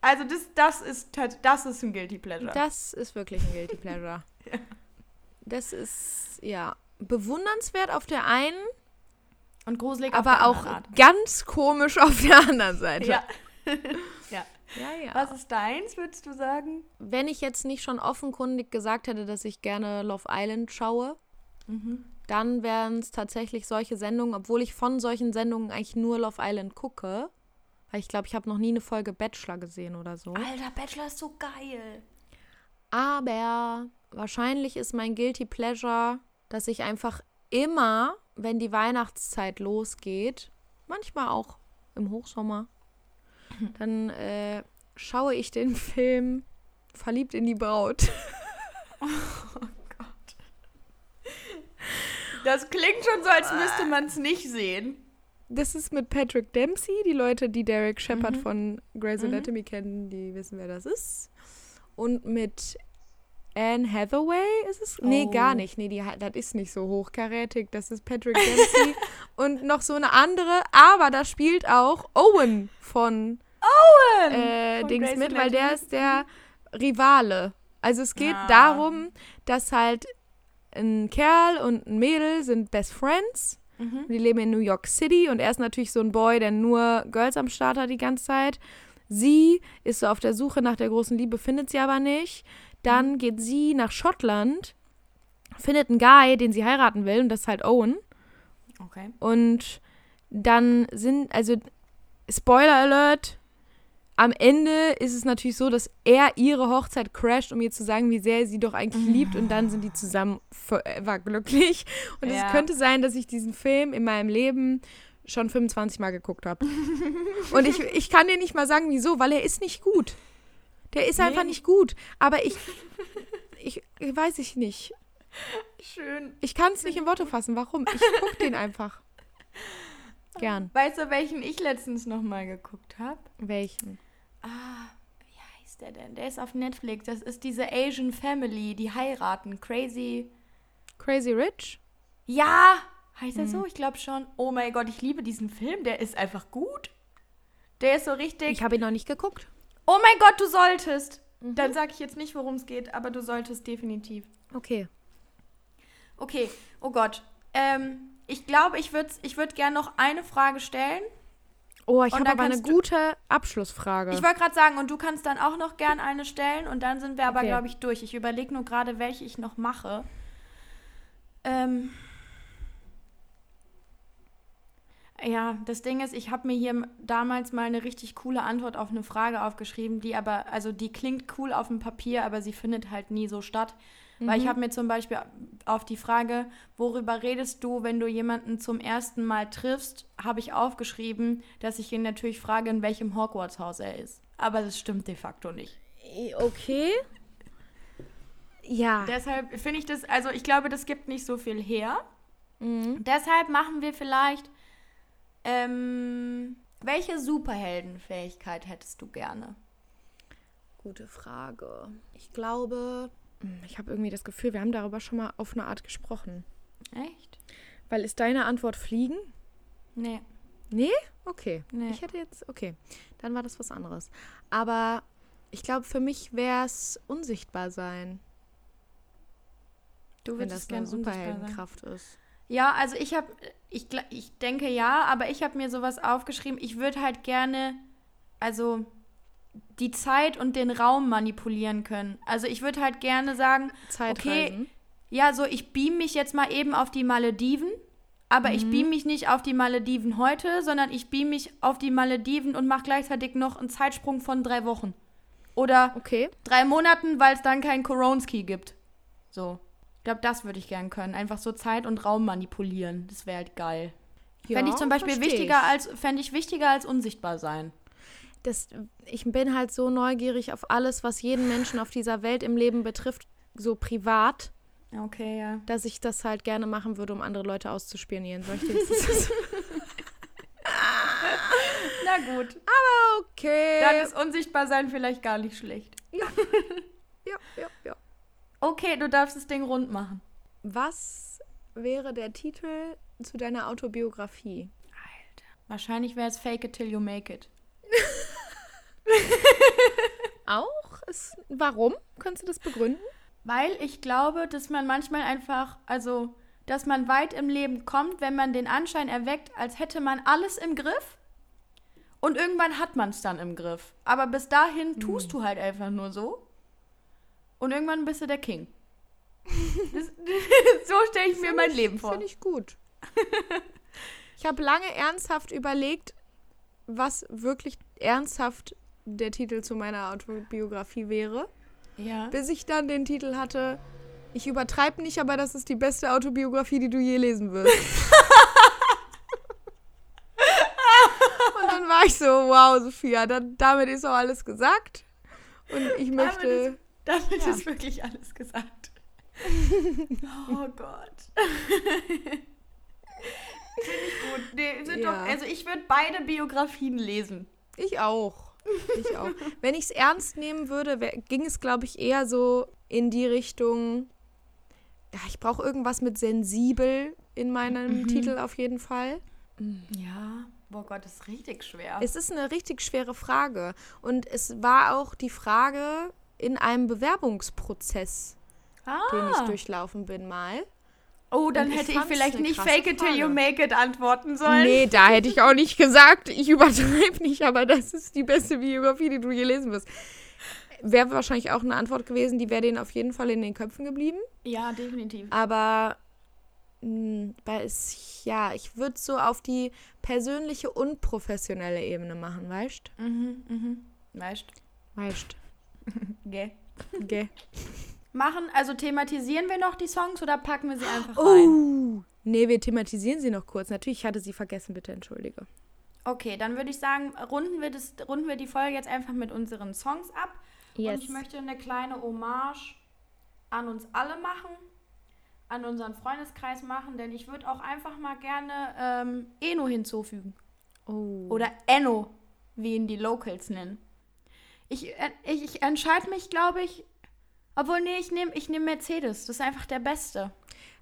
Also das, das, ist, das ist ein Guilty Pleasure. Das ist wirklich ein Guilty Pleasure. [LAUGHS] Das ist, ja, bewundernswert auf der einen, Und gruselig auf aber der auch anderen Art. ganz komisch auf der anderen Seite. Ja. [LAUGHS] ja. ja. Was ist deins, würdest du sagen? Wenn ich jetzt nicht schon offenkundig gesagt hätte, dass ich gerne Love Island schaue, Mhm. dann wären es tatsächlich solche Sendungen, obwohl ich von solchen Sendungen eigentlich nur Love Island gucke. Weil ich glaube, ich habe noch nie eine Folge Bachelor gesehen oder so. Alter, Bachelor ist so geil. Aber wahrscheinlich ist mein Guilty Pleasure, dass ich einfach immer, wenn die Weihnachtszeit losgeht, manchmal auch im Hochsommer, dann äh, schaue ich den Film Verliebt in die Braut. [LAUGHS] Das klingt schon so, als müsste man es nicht sehen. Das ist mit Patrick Dempsey. Die Leute, die Derek Shepard Mhm. von Grey's Mhm. Anatomy kennen, die wissen, wer das ist. Und mit Anne Hathaway ist es? Nee, Oh. gar nicht. Nee, die, das ist nicht so hochkarätig. Das ist Patrick Dempsey. [LAUGHS] und noch so eine andere. Aber da spielt auch Owen von äh, Von Dings Grey's mit, weil der ist der Rivale. Also es geht Ah. darum, dass halt ein Kerl und ein Mädel sind Best Friends. Mhm. Die leben in New York City und er ist natürlich so ein Boy, der nur Girls am Start hat die ganze Zeit. Sie ist so auf der Suche nach der großen Liebe, findet sie aber nicht. Dann geht sie nach Schottland, findet einen Guy, den sie heiraten will, und das ist halt Owen. Okay. Und dann sind, also Spoiler Alert, am Ende ist es natürlich so, dass er ihre Hochzeit crasht, um ihr zu sagen, wie sehr er sie doch eigentlich liebt. Und dann sind die zusammen forever glücklich. Und Ja. es könnte sein, dass ich diesen Film in meinem Leben schon 25 Mal geguckt habe. Und ich, [LAUGHS] ich kann dir nicht mal sagen, wieso, weil er ist nicht gut. Der ist einfach Nee. nicht gut. Aber ich, ich, weiß ich nicht. Schön. Ich kann es nicht in Worte fassen. Warum? Ich gucke den einfach. [LAUGHS] Gern. Weißt du, welchen ich letztens nochmal geguckt habe? Welchen? Ah, wie heißt der denn? Der ist auf Netflix. Das ist diese Asian Family, die heiraten. Crazy. Crazy Rich? Ja! Heißt er so? Ich glaube schon. Oh mein Gott, ich liebe diesen Film. Der ist einfach gut. Der ist so richtig. Ich habe ihn noch nicht geguckt. oh mein Gott, du solltest! Dann sage ich jetzt nicht, worum es geht, aber du solltest definitiv. Okay. Okay, oh Gott. Ähm, ich glaube, ich würde ich würd gerne noch eine Frage stellen. Oh, ich habe aber eine gute Abschlussfrage. Ich wollte gerade sagen, und du kannst dann auch noch gern eine stellen und dann sind wir aber, Okay. glaube ich, durch. Ich überlege nur gerade, welche ich noch mache. Ähm. Ja, das Ding ist, ich habe mir hier damals mal eine richtig coole Antwort auf eine Frage aufgeschrieben, die aber, also die klingt cool auf dem Papier, aber sie findet halt nie so statt. Weil ich habe mir zum Beispiel auf die Frage, worüber redest du, wenn du jemanden zum ersten Mal triffst, habe ich aufgeschrieben, dass ich ihn natürlich frage, in welchem Hogwarts-Haus er ist. Aber das stimmt de facto nicht. okay. Ja. Deshalb finde ich das, also ich glaube, das gibt nicht so viel her. Mhm. Deshalb machen wir vielleicht, ähm, welche Superheldenfähigkeit hättest du gerne? Gute Frage. Ich glaube, ich habe irgendwie das Gefühl, wir haben darüber schon mal auf eine Art gesprochen. Echt? Weil ist deine Antwort fliegen? Nee. Nee? Okay. Nee. Ich hätte jetzt, okay. Dann war das was anderes. Aber ich glaube, für mich wäre es unsichtbar sein, Du wenn würdest das eine gerne. Superheldenkraft ist. Ja, also ich habe, ich, ich denke ja, aber ich habe mir sowas aufgeschrieben. Ich würde halt gerne, also die Zeit und den Raum manipulieren können. Also ich würde halt gerne sagen, Zeitreisen. ja, so ich beam mich jetzt mal eben auf die Malediven, aber ich beam mich nicht auf die Malediven heute, sondern ich beam mich auf die Malediven und mache gleichzeitig noch einen Zeitsprung von drei Wochen. Oder Okay. drei Monaten, weil es dann keinen Koronski gibt. So. Ich glaube, das würde ich gern können. Einfach so Zeit und Raum manipulieren. Das wäre halt geil. Fände ich zum Beispiel wichtiger ich. als, fände ich wichtiger als unsichtbar sein. Das, ich bin halt so neugierig auf alles, was jeden Menschen auf dieser Welt im Leben betrifft, so privat, Okay, ja. dass ich das halt gerne machen würde, um andere Leute auszuspionieren. Soll ich dir das [LAUGHS] Na gut. okay. Dann ist unsichtbar sein vielleicht gar nicht schlecht. ja, ja, ja. Okay, du darfst das Ding rund machen. Was wäre der Titel zu deiner Autobiografie? Wahrscheinlich wäre es Fake it till you make it. [LAUGHS] [LAUGHS] Auch? Ist, warum? Kannst du das begründen? Weil ich glaube, dass man manchmal einfach, also, dass man weit im Leben kommt, wenn man den Anschein erweckt, als hätte man alles im Griff. Und irgendwann hat man es dann im Griff. Aber bis dahin tust du halt einfach nur so. Und irgendwann bist du der King. Das, [LAUGHS] so stelle ich mir mein Leben vor. Finde ich gut. ich habe lange ernsthaft überlegt, was wirklich ernsthaft der Titel zu meiner Autobiografie wäre, Ja. bis ich dann den Titel hatte. Ich übertreibe nicht, aber das ist die beste Autobiografie, die du je lesen wirst. [LAUGHS] Und dann war ich so, wow, Sophia, dann, damit ist auch alles gesagt. Und ich möchte, Damit Ja. ist wirklich alles gesagt. [LAUGHS] oh Gott. [LAUGHS] Finde ich gut. Nee, Ja. doch, also ich würde beide Biografien lesen. Ich auch. [LAUGHS] Ich auch. Wenn ich es ernst nehmen würde, wär, ging es, glaube ich, eher so in die Richtung, ja, ich brauche irgendwas mit sensibel in meinem Mhm. Titel auf jeden Fall. Ja. Boah Gott, das ist richtig schwer. Es ist eine richtig schwere Frage. Und es war auch die Frage in einem Bewerbungsprozess, den ich ah. durchlaufen bin mal. Oh, dann ich hätte ich vielleicht nicht fake it till you make it antworten sollen. Nee, da hätte ich auch nicht [LAUGHS] gesagt, ich übertreibe nicht, aber das ist die beste Biografie, die du je lesen wirst. Wäre wahrscheinlich auch eine Antwort gewesen, die wäre denen auf jeden Fall in den Köpfen geblieben. Ja, definitiv. Aber mh, weil es, ja, ich würde es so auf die persönliche und professionelle Ebene machen, weißt Mhm, mhm. Weißt Weißt [LAUGHS] Gell. Gell? [LAUGHS] Machen, also thematisieren wir noch die Songs oder packen wir sie einfach rein? Oh! Nee, wir thematisieren sie noch kurz. Natürlich, ich hatte sie vergessen, bitte entschuldige. Okay, dann würde ich sagen, runden wir, das, runden wir die Folge jetzt einfach mit unseren Songs ab. Und ich möchte eine kleine Hommage an uns alle machen, an unseren Freundeskreis machen, denn ich würde auch einfach mal gerne ähm, Eno hinzufügen. Oh. Oder Enno, wie ihn die Locals nennen. Ich, äh, ich, ich entscheide mich, glaube ich, obwohl, nee, ich nehme ich nehm Mercedes. Das ist einfach der Beste.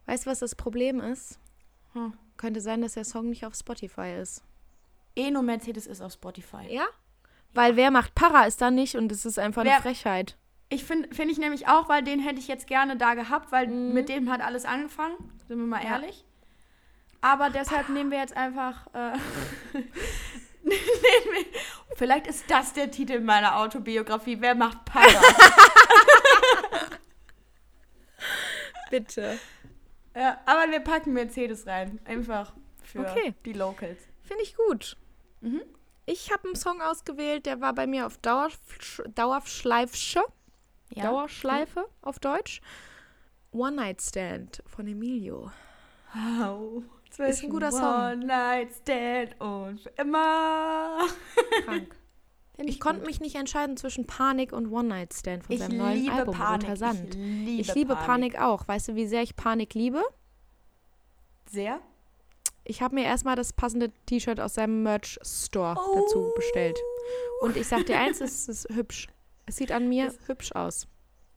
Weißt du, was das Problem ist? Hm. Könnte sein, dass der Song nicht auf Spotify ist. Eno Mercedes ist auf Spotify. Ja? Weil wer macht Para ist da nicht und es ist einfach eine Wer- Frechheit. Ich finde find ich nämlich auch, weil den hätte ich jetzt gerne da gehabt, weil Mhm. mit dem hat alles angefangen, sind wir mal Ja. ehrlich. Aber deshalb nehmen wir jetzt einfach. Äh, [LAUGHS] vielleicht ist das der Titel meiner Autobiografie. Wer macht Para? [LAUGHS] Bitte. ja, aber wir packen Mercedes rein. Einfach für Okay. die Locals. Finde ich gut. Mhm. Ich habe einen Song ausgewählt, der war bei mir auf Dauersch Dauerschleifsche. Ja. Dauerschleife auf Deutsch. One Night Stand von Emilio. Wow. Ist ein guter Song. One Night Stand und für immer. Krank. Find Ich konnte mich nicht entscheiden zwischen Panik und One Night Stand von Ich seinem neuen Album Panik. Roter Sand. Ich liebe, Ich liebe Panik auch. Weißt du, wie sehr ich Panik liebe? Sehr. Ich habe mir erstmal das passende T-Shirt aus seinem Merch-Store Oh. dazu bestellt. Und ich sag dir eins, es ist hübsch. Es sieht an mir Das- hübsch aus.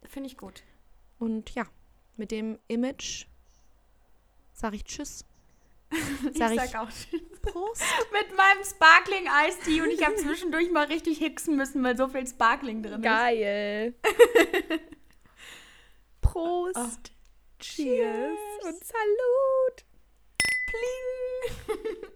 Finde ich gut. Und ja, mit dem Image sag ich Tschüss. [LAUGHS] Ich Sag sag, ich- auch tschüss. Prost. [LAUGHS] Mit meinem Sparkling Ice Tea und ich habe [LAUGHS] zwischendurch mal richtig hixen müssen, weil so viel Sparkling drin Geil. Prost. Oh. Cheers. Cheers. Und Salut. ist. Pling.